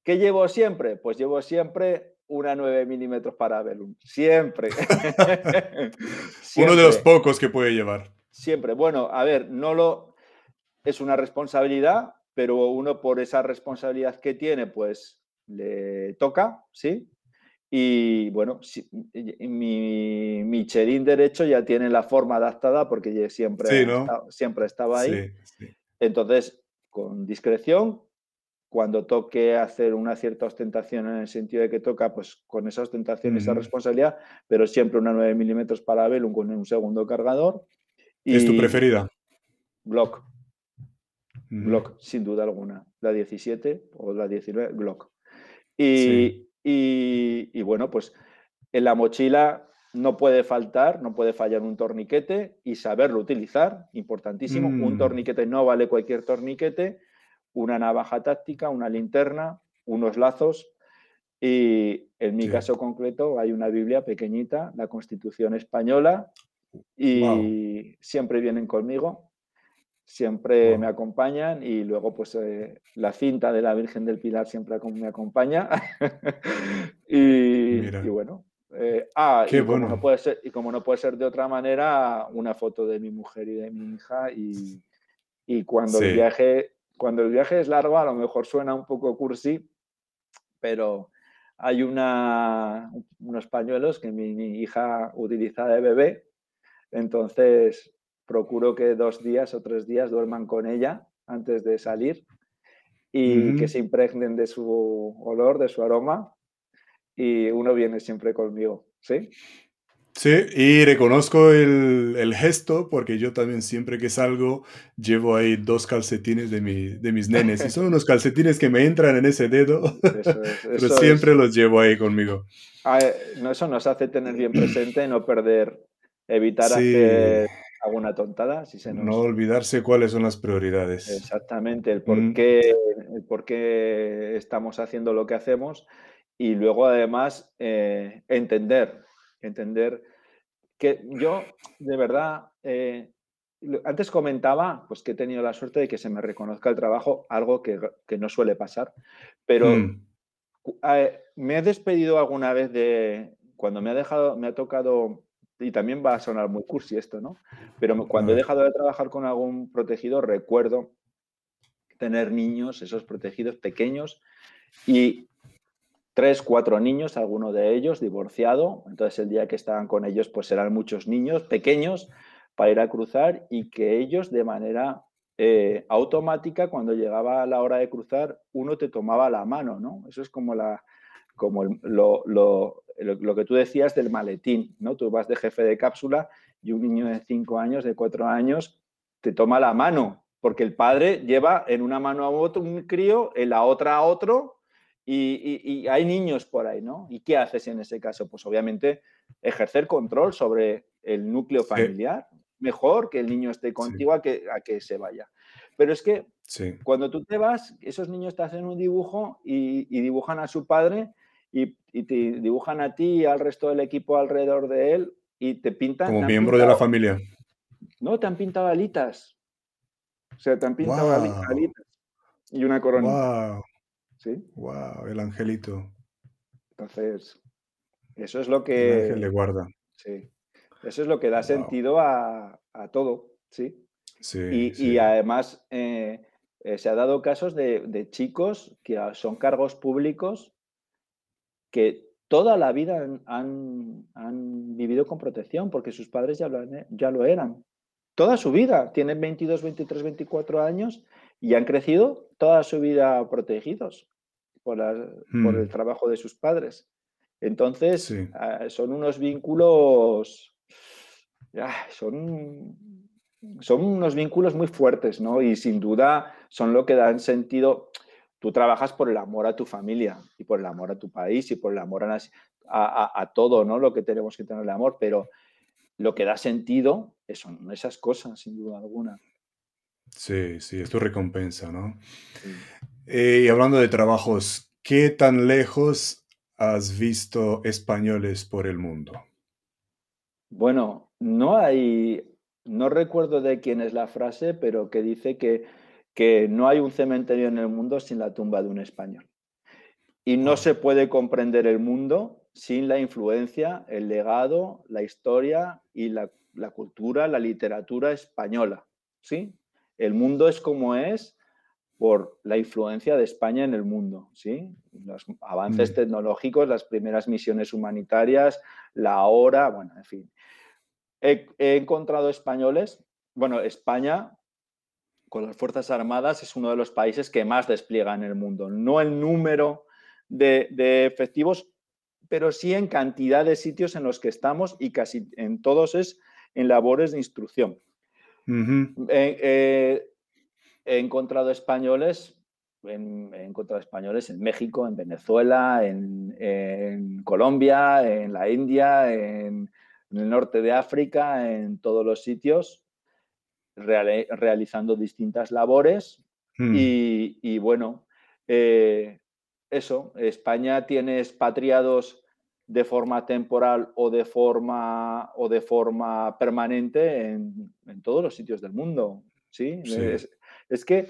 ¿Qué llevo siempre? Pues llevo siempre una 9 milímetros para Velum. Siempre. *laughs* Uno de los pocos que puede llevar. Siempre. Bueno, a ver, no lo. Es una responsabilidad, pero uno por esa responsabilidad que tiene, pues le toca, ¿sí? Y bueno, mi, mi derecho ya tiene la forma adaptada porque siempre, siempre estaba ahí. Entonces, con discreción, cuando toque hacer una cierta ostentación en el sentido de que toca, pues con esa ostentación, esa responsabilidad, pero siempre una 9 milímetros para Velum con un segundo cargador. ¿Es tu preferida? Glock. Glock, sin duda alguna. La 17 o la 19, Glock. Y, y, bueno, pues en la mochila no puede faltar, no puede fallar un torniquete y saberlo utilizar, importantísimo. Un mm. torniquete no vale cualquier torniquete, una navaja táctica, una linterna, unos lazos. Y en mi caso concreto hay una Biblia pequeñita, la Constitución Española, y siempre vienen conmigo siempre me acompañan y luego pues eh, la cinta de la Virgen del Pilar siempre me acompaña. *laughs* y, bueno. Eh, ah, y, como no puede ser, y como no puede ser de otra manera, una foto de mi mujer y de mi hija y, cuando, el viaje, cuando el viaje es largo a lo mejor suena un poco cursi, pero hay una, unos pañuelos que mi, mi hija utiliza de bebé, entonces procuro que dos días o tres días duerman con ella antes de salir y que se impregnen de su olor, de su aroma y uno viene siempre conmigo, ¿sí? Sí, y reconozco el, gesto porque yo también siempre que salgo llevo ahí dos calcetines de, mi, de mis nenes y son *laughs* unos calcetines que me entran en ese dedo, *laughs* pero siempre los llevo ahí conmigo. Ah, eh, eso nos hace tener bien presente, no perder, evitar hacer alguna tontada. Si se No olvidarse cuáles son las prioridades. Exactamente, el por, mm. qué, el por qué estamos haciendo lo que hacemos y luego además eh, entender, entender que yo de verdad, eh, antes comentaba pues que he tenido la suerte de que se me reconozca el trabajo, algo que, no suele pasar, pero mm. eh, me he despedido alguna vez de, cuando me ha dejado, me ha tocado y también va a sonar muy cursi esto, ¿no? Pero cuando he dejado de trabajar con algún protegido, recuerdo tener niños, esos protegidos pequeños, y tres, cuatro niños, alguno de ellos divorciado. Entonces el día que estaban con ellos, pues eran muchos niños pequeños para ir a cruzar y que ellos de manera eh, automática, cuando llegaba la hora de cruzar, uno te tomaba la mano, ¿no? Eso es como la, como lo, lo, lo, que tú decías del maletín, ¿no? Tú vas de jefe de cápsula y un niño de cinco años, de cuatro años, te toma la mano, porque el padre lleva en una mano a otro un crío, en la otra a otro, y, hay niños por ahí, ¿no? ¿Y qué haces en ese caso? Pues obviamente ejercer control sobre el núcleo familiar, mejor que el niño esté contigo a, que, a que se vaya. Pero es que cuando tú te vas, esos niños te hacen un dibujo y, dibujan a su padre y, te dibujan a ti y al resto del equipo alrededor de él y te pintan. Como miembro de la familia. No, te han pintado alitas. O sea, te han pintado alitas y una coronita. Wow. ¿Sí? Wow, el angelito. Entonces, eso es lo que. El ángel le guarda. Sí. Eso es lo que da sentido a, todo, ¿sí? Sí. Y, además eh, eh, se ha dado casos de, chicos que son cargos públicos que toda la vida han, vivido con protección porque sus padres ya lo, ya lo eran. Toda su vida, tienen 22, 23, 24 años y han crecido toda su vida protegidos por, por el mm. trabajo de sus padres. Entonces, ah, son unos vínculos, son, son unos vínculos muy fuertes, ¿no? Y sin duda son lo que dan sentido. Tú trabajas por el amor a tu familia y por el amor a tu país y por el amor a, a, todo, ¿no? Lo que tenemos que tener el amor, pero lo que da sentido son esas cosas, sin duda alguna. Sí, sí, es tu recompensa, ¿no? Eh, y hablando de trabajos, ¿qué tan lejos has visto españoles por el mundo? Bueno, no hay, no recuerdo de quién es la frase, pero que dice que, que no hay un cementerio en el mundo sin la tumba de un español. Y no se puede comprender el mundo sin la influencia, el legado, la historia y la, la cultura, la literatura española. ¿sí? El mundo es como es por la influencia de España en el mundo, ¿sí? Los avances mm. tecnológicos, las primeras misiones humanitarias, la hora, bueno, en fin. He, encontrado españoles, bueno, España con las Fuerzas Armadas es uno de los países que más despliega en el mundo. No el número de, efectivos, pero sí en cantidad de sitios en los que estamos y casi en todos es en labores de instrucción. He encontrado españoles, en, he encontrado españoles en México, en Venezuela, en, Colombia, en la India, en, el norte de África, en todos los sitios, realizando distintas labores. Hmm. Y, bueno, eh, eso, España tiene expatriados de forma temporal o de forma, o de forma permanente en, todos los sitios del mundo. ¿sí? Es que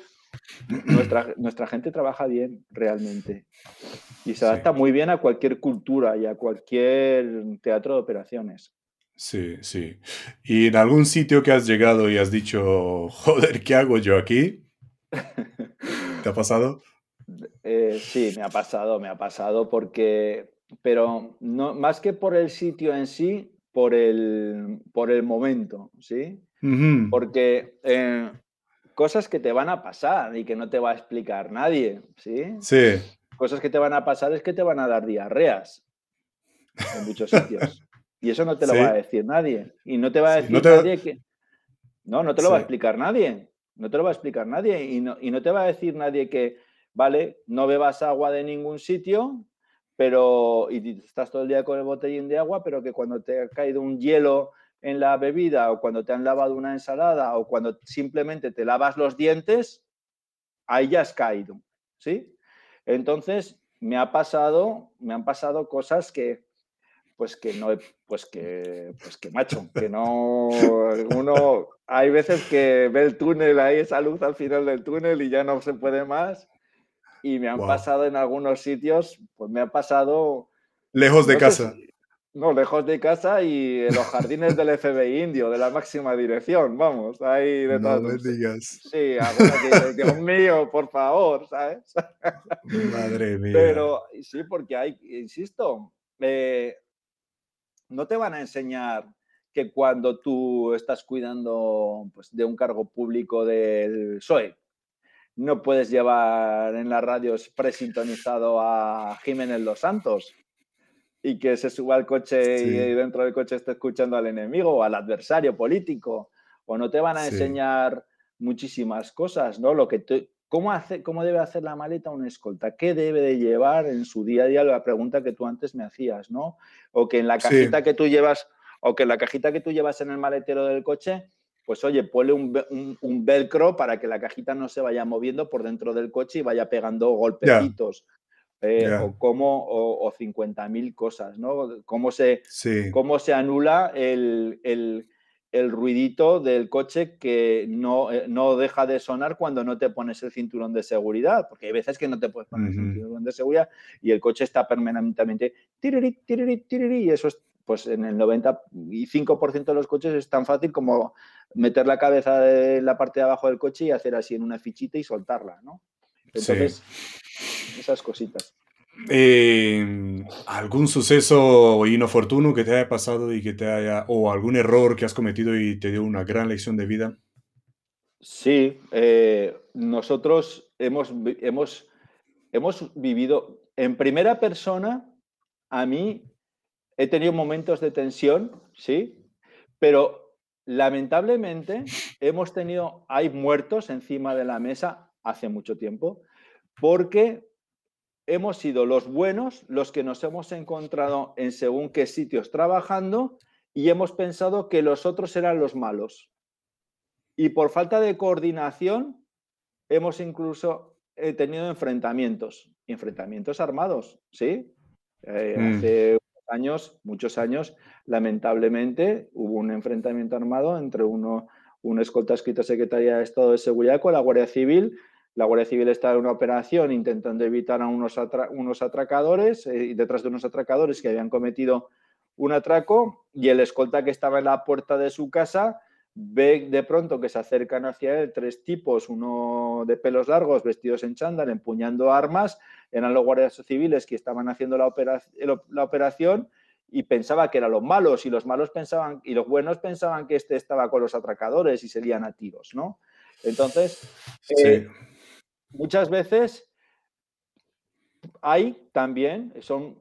nuestra, nuestra gente trabaja bien realmente y se adapta muy bien a cualquier cultura y a cualquier teatro de operaciones. Sí, sí. ¿Y en algún sitio que has llegado y has dicho, joder, ¿qué hago yo aquí? *laughs* ¿Te ha pasado? Eh, sí, me ha pasado, me ha pasado porque, pero no, más que por el sitio en sí, por el, por el momento, ¿sí? Porque eh, cosas que te van a pasar y que no te va a explicar nadie, ¿sí? Sí. Cosas que te van a pasar es que te van a dar diarreas en muchos sitios. *laughs* Y eso no te lo va a decir nadie. Y no te va a decir nadie que... No, no te lo va a explicar nadie. No te lo va a explicar nadie. Y no, y no te va a decir nadie que, vale, no bebas agua de ningún sitio, pero... Y estás todo el día con el botellín de agua, pero que cuando te ha caído un hielo en la bebida o cuando te han lavado una ensalada o cuando simplemente te lavas los dientes, ahí ya has caído, ¿sí? Entonces, me ha pasado, me han pasado cosas que, pues que no, pues que, pues que macho, que no, uno, hay veces que ve el túnel ahí, esa luz al final del túnel y ya no se puede más. Y me han pasado en algunos sitios, pues me ha pasado... Lejos de casa. No, lejos de casa y en los jardines del FBI indio, de la máxima dirección, vamos, ahí de No me digas. Sí, Dios mío, por favor, ¿sabes? Madre mía. Pero sí, porque hay, insisto, eh, no te van a enseñar que cuando tú estás cuidando pues, de un cargo público del PSOE, no puedes llevar en las radios presintonizado a Jiménez Los Santos y que se suba al coche y dentro del coche esté escuchando al enemigo o al adversario político. O no te van a enseñar muchísimas cosas, ¿no? Lo que ¿cómo, hace, ¿Cómo debe hacer la maleta un escolta? ¿Qué debe de llevar en su día a día? La pregunta que tú antes me hacías, ¿no? O que en la cajita que tú llevas, o que en la cajita que tú llevas en el maletero del coche, pues oye, ponle un, velcro para que la cajita no se vaya moviendo por dentro del coche y vaya pegando golpecitos. Eh, o cómo, o, 50.000 cosas, ¿no? Cómo se, cómo se anula el, ruidito del coche que no, eh, no, deja de sonar cuando no te pones el cinturón de seguridad, porque hay veces que no te puedes poner el cinturón de seguridad y el coche está permanentemente tiriri, tiriri, tiriri, y eso es, pues en el 95% de los coches es tan fácil como meter la cabeza de la parte de abajo del coche y hacer así en una fichita y soltarla, ¿no? Entonces, esas cositas. Eh, ¿Algún suceso inoportuno que te haya pasado y que te haya, o algún error que has cometido y te dio una gran lección de vida? Sí, eh, nosotros hemos, hemos, hemos vivido en primera persona, a mí he tenido momentos de tensión, sí, pero lamentablemente hemos tenido, hay muertos encima de la mesa hace mucho tiempo, porque hemos sido los buenos los que nos hemos encontrado en según qué sitios trabajando y hemos pensado que los otros eran los malos. Y por falta de coordinación hemos incluso eh, tenido enfrentamientos, enfrentamientos armados, ¿sí? Eh, mm. Hace años, muchos años, lamentablemente hubo un enfrentamiento armado entre uno, un escolta escrito Secretaría de Estado de Seguridad con la Guardia Civil la Guardia Civil está en una operación intentando evitar a unos, unos atracadores, y eh, detrás de unos atracadores que habían cometido un atraco, y el escolta que estaba en la puerta de su casa ve de pronto que se acercan hacia él tres tipos, uno de pelos largos, vestidos en chándal, empuñando armas, eran los guardias civiles que estaban haciendo la, la operación y pensaba que eran los malos y los malos pensaban y los buenos pensaban que este estaba con los atracadores y serían a tiros, ¿no? Entonces, eh, muchas veces hay también, son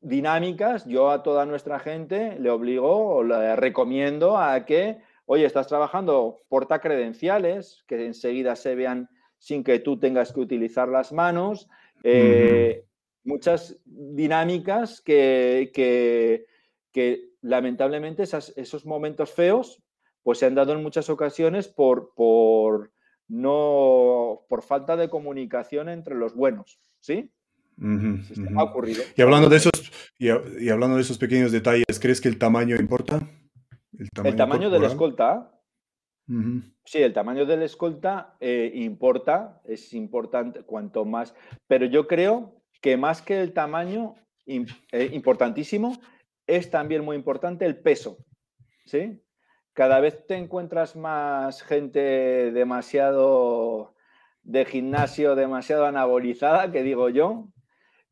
dinámicas, yo a toda nuestra gente le obligo o le recomiendo a que, oye, estás trabajando, porta credenciales, que enseguida se vean sin que tú tengas que utilizar las manos. Eh, muchas dinámicas que, que, lamentablemente esos momentos feos pues se han dado en muchas ocasiones por, por, no por falta de comunicación entre los buenos, ¿sí? ha ocurrido. Y hablando de esos y, hablando de esos pequeños detalles, ¿crees que el tamaño importa? El tamaño, del escolta. Sí, el tamaño del escolta eh, importa, es importante cuanto más, pero yo creo que más que el tamaño, eh, importantísimo, es también muy importante el peso, ¿sí? Cada vez te encuentras más gente demasiado de gimnasio, demasiado anabolizada, que digo yo,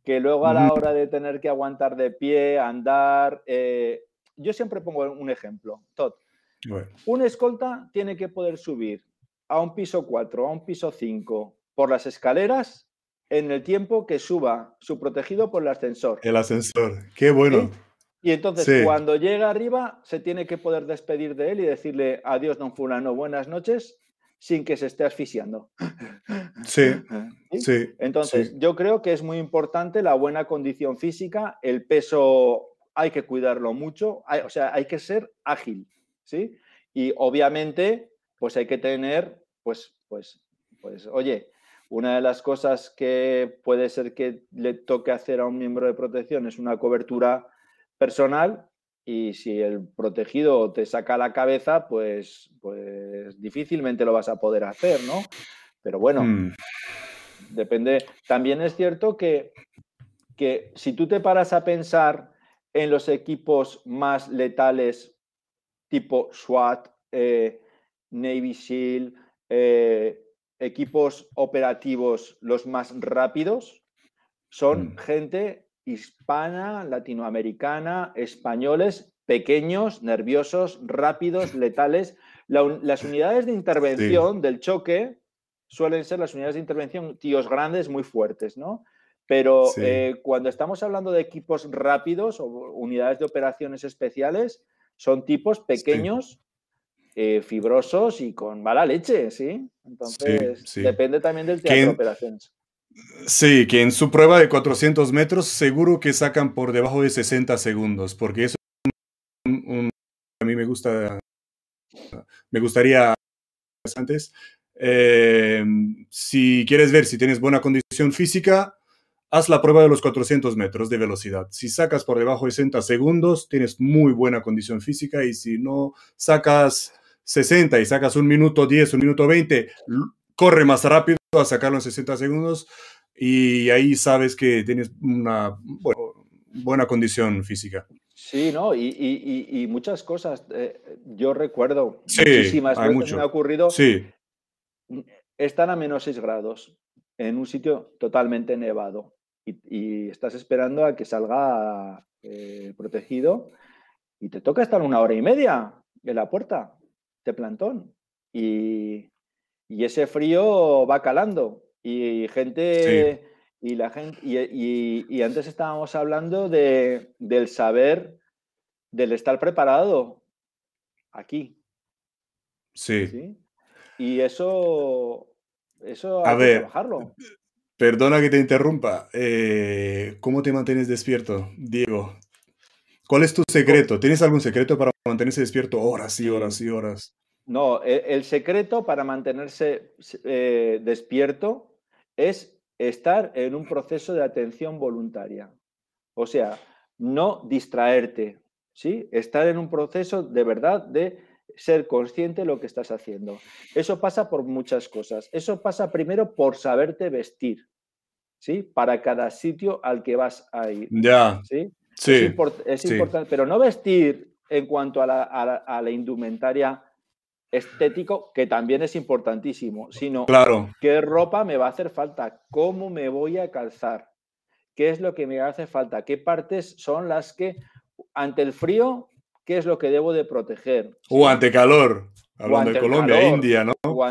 que luego a la hora de tener que aguantar de pie, andar, eh, yo siempre pongo un ejemplo, Todd. Un escolta tiene que poder subir a un piso 4, a un piso 5, por las escaleras en el tiempo que suba su protegido por el ascensor. El ascensor, qué bueno. Y entonces, cuando llega arriba, se tiene que poder despedir de él y decirle adiós, don Fulano, buenas noches, sin que se esté asfixiando. Sí, *laughs* sí. Entonces, yo creo que es muy importante la buena condición física, el peso hay que cuidarlo mucho, o sea, hay que ser ágil, ¿sí? Y obviamente, pues hay que tener, pues, pues, pues, oye, una de las cosas que puede ser que le toque hacer a un miembro de protección es una cobertura personal y si el protegido te saca la cabeza, pues, pues difícilmente lo vas a poder hacer, ¿no? Pero bueno, mm. depende. También es cierto que, que si tú te paras a pensar en los equipos más letales tipo SWAT, eh, Navy SEAL, eh, equipos operativos los más rápidos, son mm. gente hispana, latinoamericana, españoles, pequeños, nerviosos, rápidos, letales. las unidades de intervención del choque suelen ser las unidades de intervención tíos grandes, muy fuertes, ¿no? Pero eh, cuando estamos hablando de equipos rápidos o unidades de operaciones especiales, son tipos pequeños, eh, fibrosos y con mala leche, ¿sí? Entonces, depende también del teatro de operaciones. Sí, que en su prueba de 400 metros seguro que sacan por debajo de 60 segundos, porque eso a mí me gusta, me gustaría antes. Eh, si quieres ver si tienes buena condición física, haz la prueba de los 400 metros de velocidad. Si sacas por debajo de 60 segundos, tienes muy buena condición física y si no sacas 60 y sacas un minuto 10, un minuto 20, corre más rápido a sacarlo en 60 segundos y ahí sabes que tienes una buena condición física. Sí, ¿no? Y, muchas cosas. Eh, yo recuerdo muchísimas veces me ha ocurrido sí. estar a menos 6 grados en un sitio totalmente nevado y, estás esperando a que salga eh, protegido y te toca estar una hora y media en la puerta de plantón. Y, ese frío va calando. Y gente. Y, la gente y, antes estábamos hablando de, del saber, del estar preparado aquí. Sí. Y eso, eso hay que trabajarlo. Perdona que te interrumpa. Eh, ¿Cómo te mantienes despierto, Diego? ¿Cuál es tu secreto? ¿Tienes algún secreto para mantenerse despierto horas y horas y horas? No, e, el, secreto para mantenerse eh, despierto es estar en un proceso de atención voluntaria. O sea, no distraerte, ¿sí? Estar en un proceso de verdad de ser consciente de lo que estás haciendo. Eso pasa por muchas cosas. Eso pasa primero por saberte vestir, ¿sí? Para cada sitio al que vas a ir. Ya. ¿sí? Es, importante, pero no vestir en cuanto a la, indumentaria estético, que también es importantísimo, sino claro. qué ropa me va a hacer falta, cómo me voy a calzar, qué es lo que me hace falta, qué partes son las que ante el frío qué es lo que debo de proteger. O ante calor, hablando de Colombia, India, ¿no? O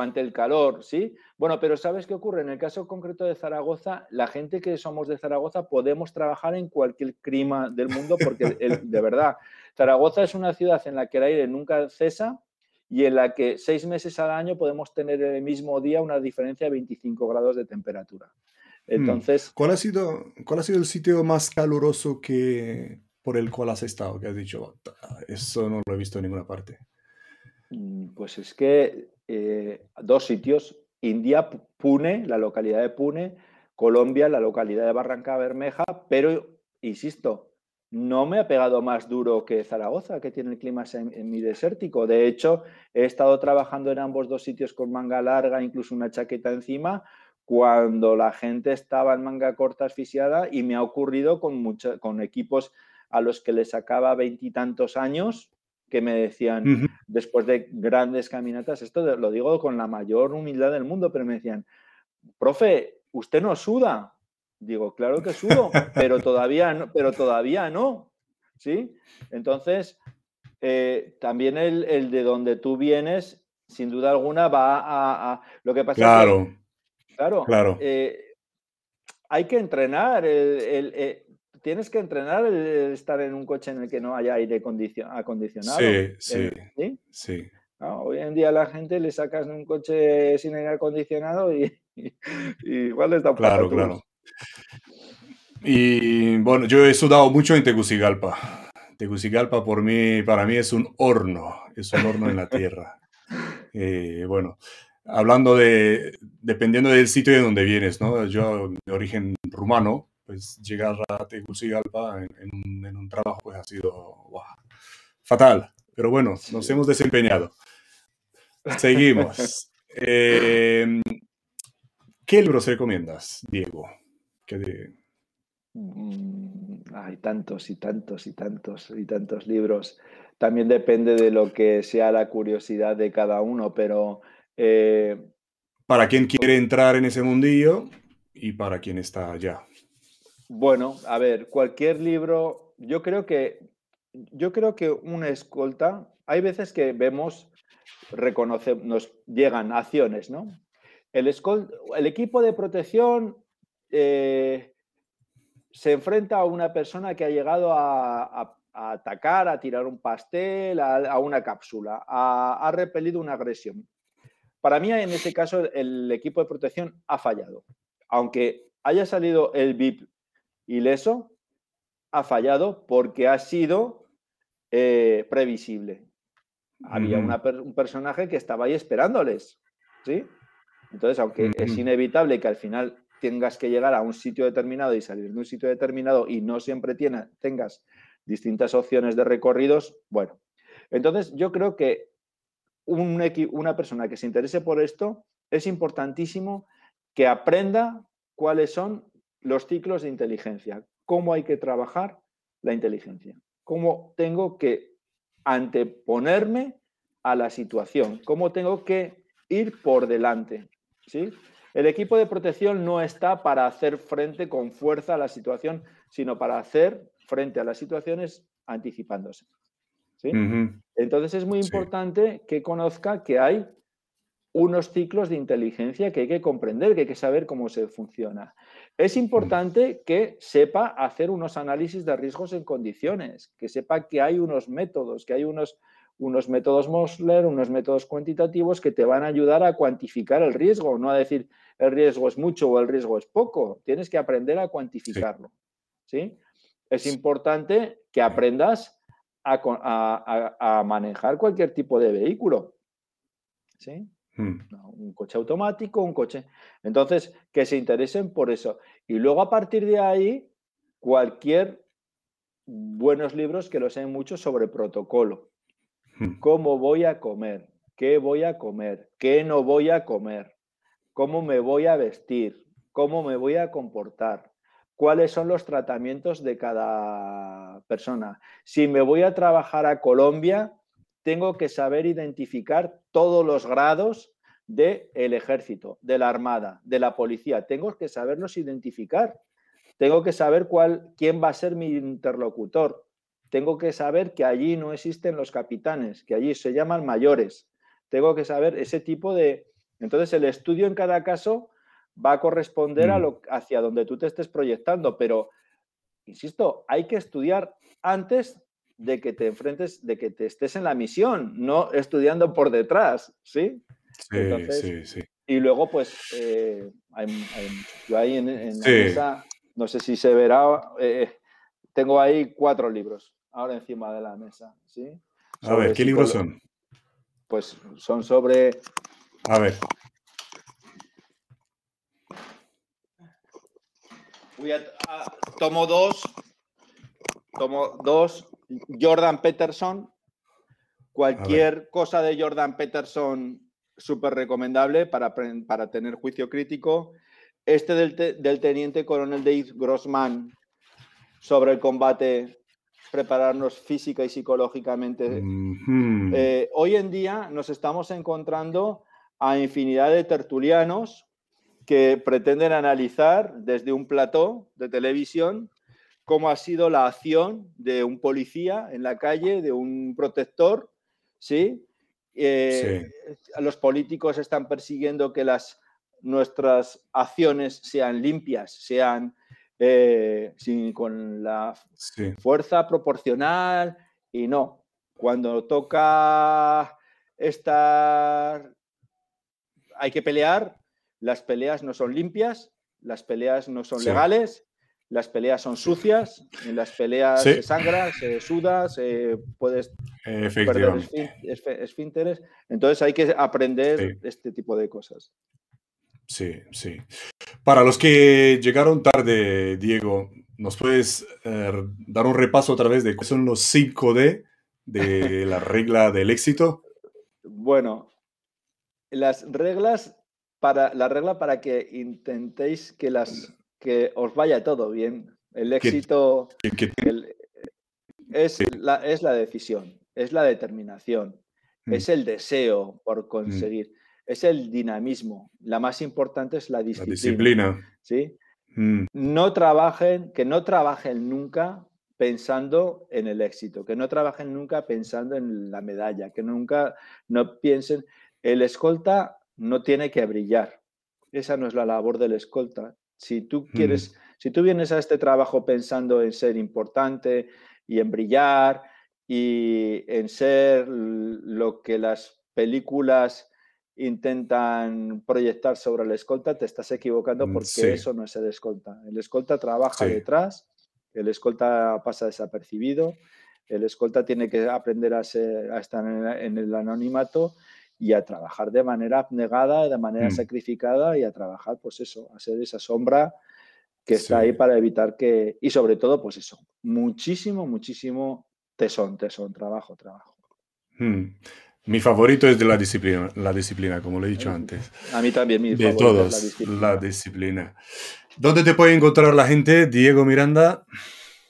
ante, el calor, ¿sí? Bueno, pero ¿sabes qué ocurre? En el caso concreto de Zaragoza, la gente que somos de Zaragoza podemos trabajar en cualquier clima del mundo porque, de verdad, Zaragoza es una ciudad en la que el aire nunca cesa y en la que seis meses al año podemos tener el mismo día una diferencia de 25 grados de temperatura. Hmm. Entonces... ¿Cuál ha sido, cuál ha sido el sitio más caluroso que, por el cual has estado, que has dicho, eso no lo he visto en ninguna parte? Mm, pues es que eh, dos sitios, India, Pune, la localidad de Pune, Colombia, la localidad de Barranca Bermeja, pero, insisto, no me ha pegado más duro que Zaragoza, que tiene el clima semidesértico. De hecho, he estado trabajando en ambos dos sitios con manga larga, incluso una chaqueta encima, cuando la gente estaba en manga corta asfixiada y me ha ocurrido con, con equipos a los que les sacaba veintitantos años, que me decían, después de grandes caminatas, esto lo digo con la mayor humildad del mundo, pero me decían, profe, ¿usted no suda? Digo, claro que sudo, pero *laughs* todavía no, pero todavía no. ¿Sí? Entonces, eh, también el, de donde tú vienes, sin duda alguna, va a. lo que pasa claro, es que, claro, claro. Eh, hay que entrenar. el, eh, tienes que entrenar el estar en un coche en el que no haya aire acondicionado. Sí, sí. ¿sí? hoy en día a la gente le sacas un coche sin aire acondicionado y, *laughs* igual les da un Claro, claro. Y bueno, yo he sudado mucho en Tegucigalpa. Tegucigalpa por mí, para mí es un horno, es un horno en la tierra. Eh, bueno, hablando de, dependiendo del sitio de donde vienes, ¿no? Yo de origen rumano, pues llegar a Tegucigalpa en, en, un, trabajo pues ha sido fatal. Pero bueno, nos hemos desempeñado. Seguimos. *laughs* Em, ¿Qué libros recomiendas, Diego? Mm, hay tantos y tantos y tantos y tantos libros. También depende de lo que sea la curiosidad de cada uno, pero... Eh, para quien quiere entrar en ese mundillo y para quien está allá. Bueno, a ver, cualquier libro, yo creo que, yo creo que una escolta, hay veces que vemos, reconoce, nos llegan acciones, ¿no? El, el equipo de protección eh, se enfrenta a una persona que ha llegado a, atacar, a tirar un pastel, a, una cápsula, ha repelido una agresión. Para mí, en ese caso, el equipo de protección ha fallado. Aunque haya salido el VIP ileso, ha fallado porque ha sido eh, previsible. Había un personaje que estaba ahí esperándoles. ¿sí? Entonces, aunque es inevitable que al final tengas que llegar a un sitio determinado y salir de un sitio determinado y no siempre tengas distintas opciones de recorridos, bueno. Entonces, yo creo que una persona que se interese por esto, es importantísimo que aprenda cuáles son los ciclos de inteligencia, cómo hay que trabajar la inteligencia, cómo tengo que anteponerme a la situación, cómo tengo que ir por delante. ¿sí? El equipo de protección no está para hacer frente con fuerza a la situación, sino para hacer frente a las situaciones anticipándose. Entonces es muy importante que conozca que hay unos ciclos de inteligencia que hay que comprender, que hay que saber cómo se funciona. Es importante que sepa hacer unos análisis de riesgos en condiciones, que sepa que hay unos métodos, que hay unos, unos métodos Mosler, unos métodos cuantitativos que te van a ayudar a cuantificar el riesgo, no a decir el riesgo es mucho o el riesgo es poco. Tienes que aprender a cuantificarlo. ¿sí? Es importante que aprendas a, manejar cualquier tipo de vehículo. ¿Sí? Hmm. Un coche automático, un coche. Entonces, que se interesen por eso. Y luego a partir de ahí, cualquier buenos libros que lo sean mucho sobre protocolo. Hmm. ¿Cómo voy a comer? ¿Qué voy a comer? ¿Qué no voy a comer? ¿Cómo me voy a vestir? ¿Cómo me voy a comportar? cuáles son los tratamientos de cada persona. Si me voy a trabajar a Colombia, tengo que saber identificar todos los grados del ejército, de la armada, de la policía. Tengo que saberlos identificar. Tengo que saber cuál, quién va a ser mi interlocutor. Tengo que saber que allí no existen los capitanes, que allí se llaman mayores. Tengo que saber ese tipo de... Entonces, el estudio en cada caso va a corresponder a mm. lo, hacia donde tú te estés proyectando, pero, insisto, hay que estudiar antes de que te enfrentes, de que te estés en la misión, no estudiando por detrás, ¿sí? Sí, sí, sí. Y luego, pues, eh, yo ahí en, la mesa, no sé si se verá, eh, tengo ahí cuatro libros ahora encima de la mesa, ¿sí? a ver, ¿qué libros son? Pues son sobre... A ver. tomo dos. Tomo dos. Jordan Peterson. Cualquier cosa de Jordan Peterson súper recomendable para, para, tener juicio crítico. Este del, teniente coronel Dave Grossman sobre el combate, prepararnos física y psicológicamente. Eh, hoy en día nos estamos encontrando a infinidad de tertulianos que pretenden analizar desde un plató de televisión cómo ha sido la acción de un policía en la calle, de un protector, ¿sí? Eh, los políticos están persiguiendo que las, nuestras acciones sean limpias, sean eh, con la fuerza proporcional y no. Cuando toca estar, hay que pelear, las peleas no son limpias, las peleas no son legales, las peleas son sucias, en las peleas se sangra, se suda, se puedes perder esfínteres. Entonces hay que aprender este tipo de cosas. Sí, sí. Para los que llegaron tarde, Diego, ¿nos puedes eh, dar un repaso otra vez de cuáles son los 5D de la regla del éxito? Bueno, las reglas para la regla para que intentéis que las que os vaya todo bien. El éxito es, la, es la decisión, es la determinación, mm. es el deseo por mm. Es el dinamismo. La más importante es la disciplina. disciplina. ¿sí? Mm. No trabajen, que no trabajen nunca pensando en el éxito, que no trabajen nunca pensando en la medalla, que nunca no piensen. El escolta no tiene que brillar, esa no es la labor del escolta. Si tú quieres, si tú vienes a este trabajo pensando en ser importante y en brillar y en ser lo que las películas intentan proyectar sobre el escolta, te estás equivocando mm, porque eso no es el escolta. El escolta trabaja detrás, el escolta pasa desapercibido, el escolta tiene que aprender a, estar en el, anonimato y a trabajar de manera abnegada, de manera mm. sacrificada y a trabajar, pues eso, a ser esa sombra que está ahí para evitar que, y sobre todo, pues eso, muchísimo, muchísimo tesón, tesón, trabajo, trabajo. Mm. Mi favorito es de la disciplina, la disciplina, como lo he dicho antes. A mí también, mi de todos, la disciplina. la disciplina. ¿Dónde te puede encontrar la gente? Diego Miranda,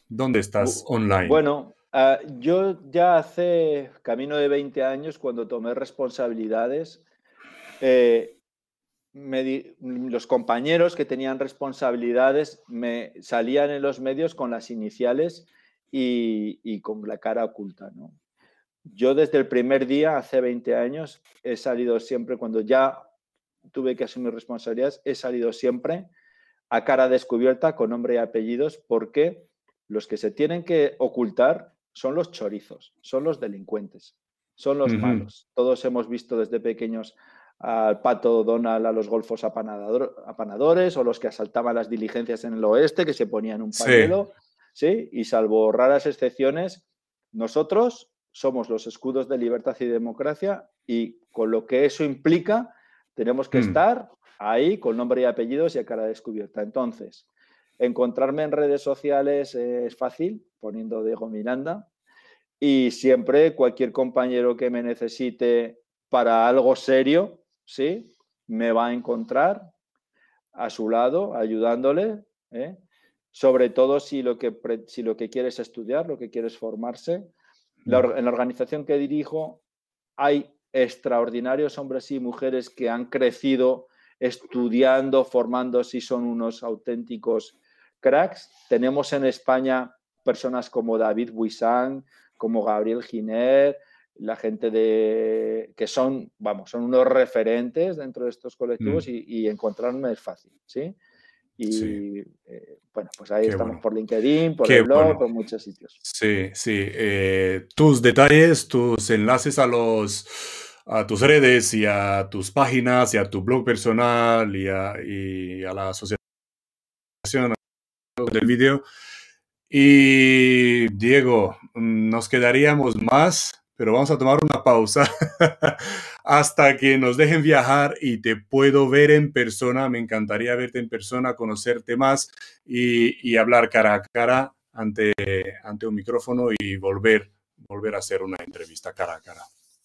¿dóndónde estás online? Bueno, ah, yo ya hace camino de 20 años, cuando tomé responsabilidades, eh, los compañeros que tenían responsabilidades me salían en los medios con las iniciales y, y con la cara oculta, ¿no? Yo desde el primer día, hace 20 años, he salido siempre, cuando ya tuve que asumir responsabilidades, he salido siempre a cara descubierta con nombre y apellidos porque los que se tienen que ocultar son los chorizos, son los delincuentes, son los malos. Todos hemos visto desde pequeños al pato Donald a los golfos apanadores o los que asaltaban las diligencias en el oeste que se ponían un pañuelo, ¿sí? Y salvo raras excepciones, nosotros somos los escudos de libertad y democracia y con lo que eso implica, tenemos que mm. estar ahí con nombre y apellidos y a cara descubierta. Entonces, encontrarme en redes sociales es fácil, poniendo Diego Miranda, y siempre cualquier compañero que me necesite para algo serio, ¿sí? Me va a encontrar a su lado, ayudándole, ¿eh? sobre todo si lo, que, si lo que quieres estudiar, lo que quieres formarse, en la organización que dirijo hay extraordinarios hombres y mujeres que han crecido estudiando, formándose y son unos auténticos cracks. Tenemos en España personas como David Buisán, como Gabriel Giner, la gente de que son, vamos, son unos referentes dentro de estos colectivos mm. y, y, encontrarme es fácil, ¿sí? Y eh, bueno, pues ahí estamos por LinkedIn, por el blog, por muchos sitios. Sí, sí. Eh, tus detalles, tus enlaces a los a tus redes y a tus páginas y a tu blog personal y a, y a la asociación del vídeo. Y Diego, nos quedaríamos más pero vamos a tomar una pausa *laughs* hasta que nos dejen viajar y te puedo ver en persona. Me encantaría verte en persona, conocerte más y, hablar cara a cara ante, ante un micrófono y volver, volver a hacer una entrevista cara a cara.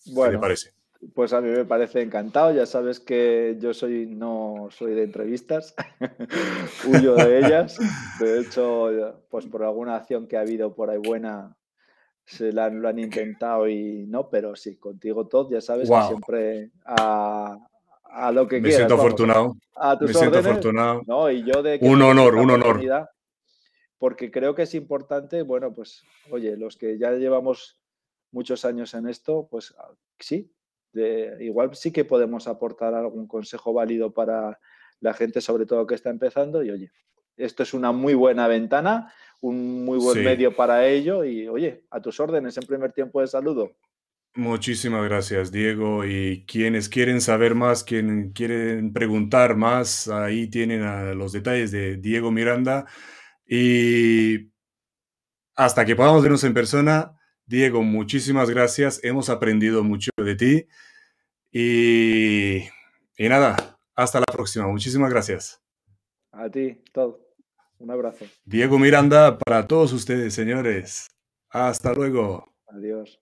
Bueno, ¿Qué te parece? Pues a mí me parece encantado. Ya sabes que yo soy no soy de entrevistas, *laughs* huyo de ellas. De hecho, pues por alguna acción que ha habido por ahí buena, se lo han intentado y no, pero sí, contigo todo, ya sabes que siempre a, lo que Me quieras. Siento afortunado. A tus Me siento afortunado. No, y yo de un honor, un honor. Porque creo que es importante, bueno, pues, oye, los que ya llevamos muchos años en esto, pues ah, sí, de, igual sí que podemos aportar algún consejo válido para la gente, sobre todo que está empezando. Y oye, esto es una muy buena ventana un muy buen medio para ello y oye, a tus órdenes en primer tiempo de saludo. Muchísimas gracias, Diego. Y quienes quieren saber más, quienes quieren preguntar más, ahí tienen los detalles de Diego Miranda. Y hasta que podamos vernos en persona, Diego, muchísimas gracias. Hemos aprendido mucho de ti. Y, y nada, hasta la próxima. Muchísimas gracias. A ti, todo. Un abrazo. Diego Miranda para todos ustedes, señores. Hasta luego. Adiós.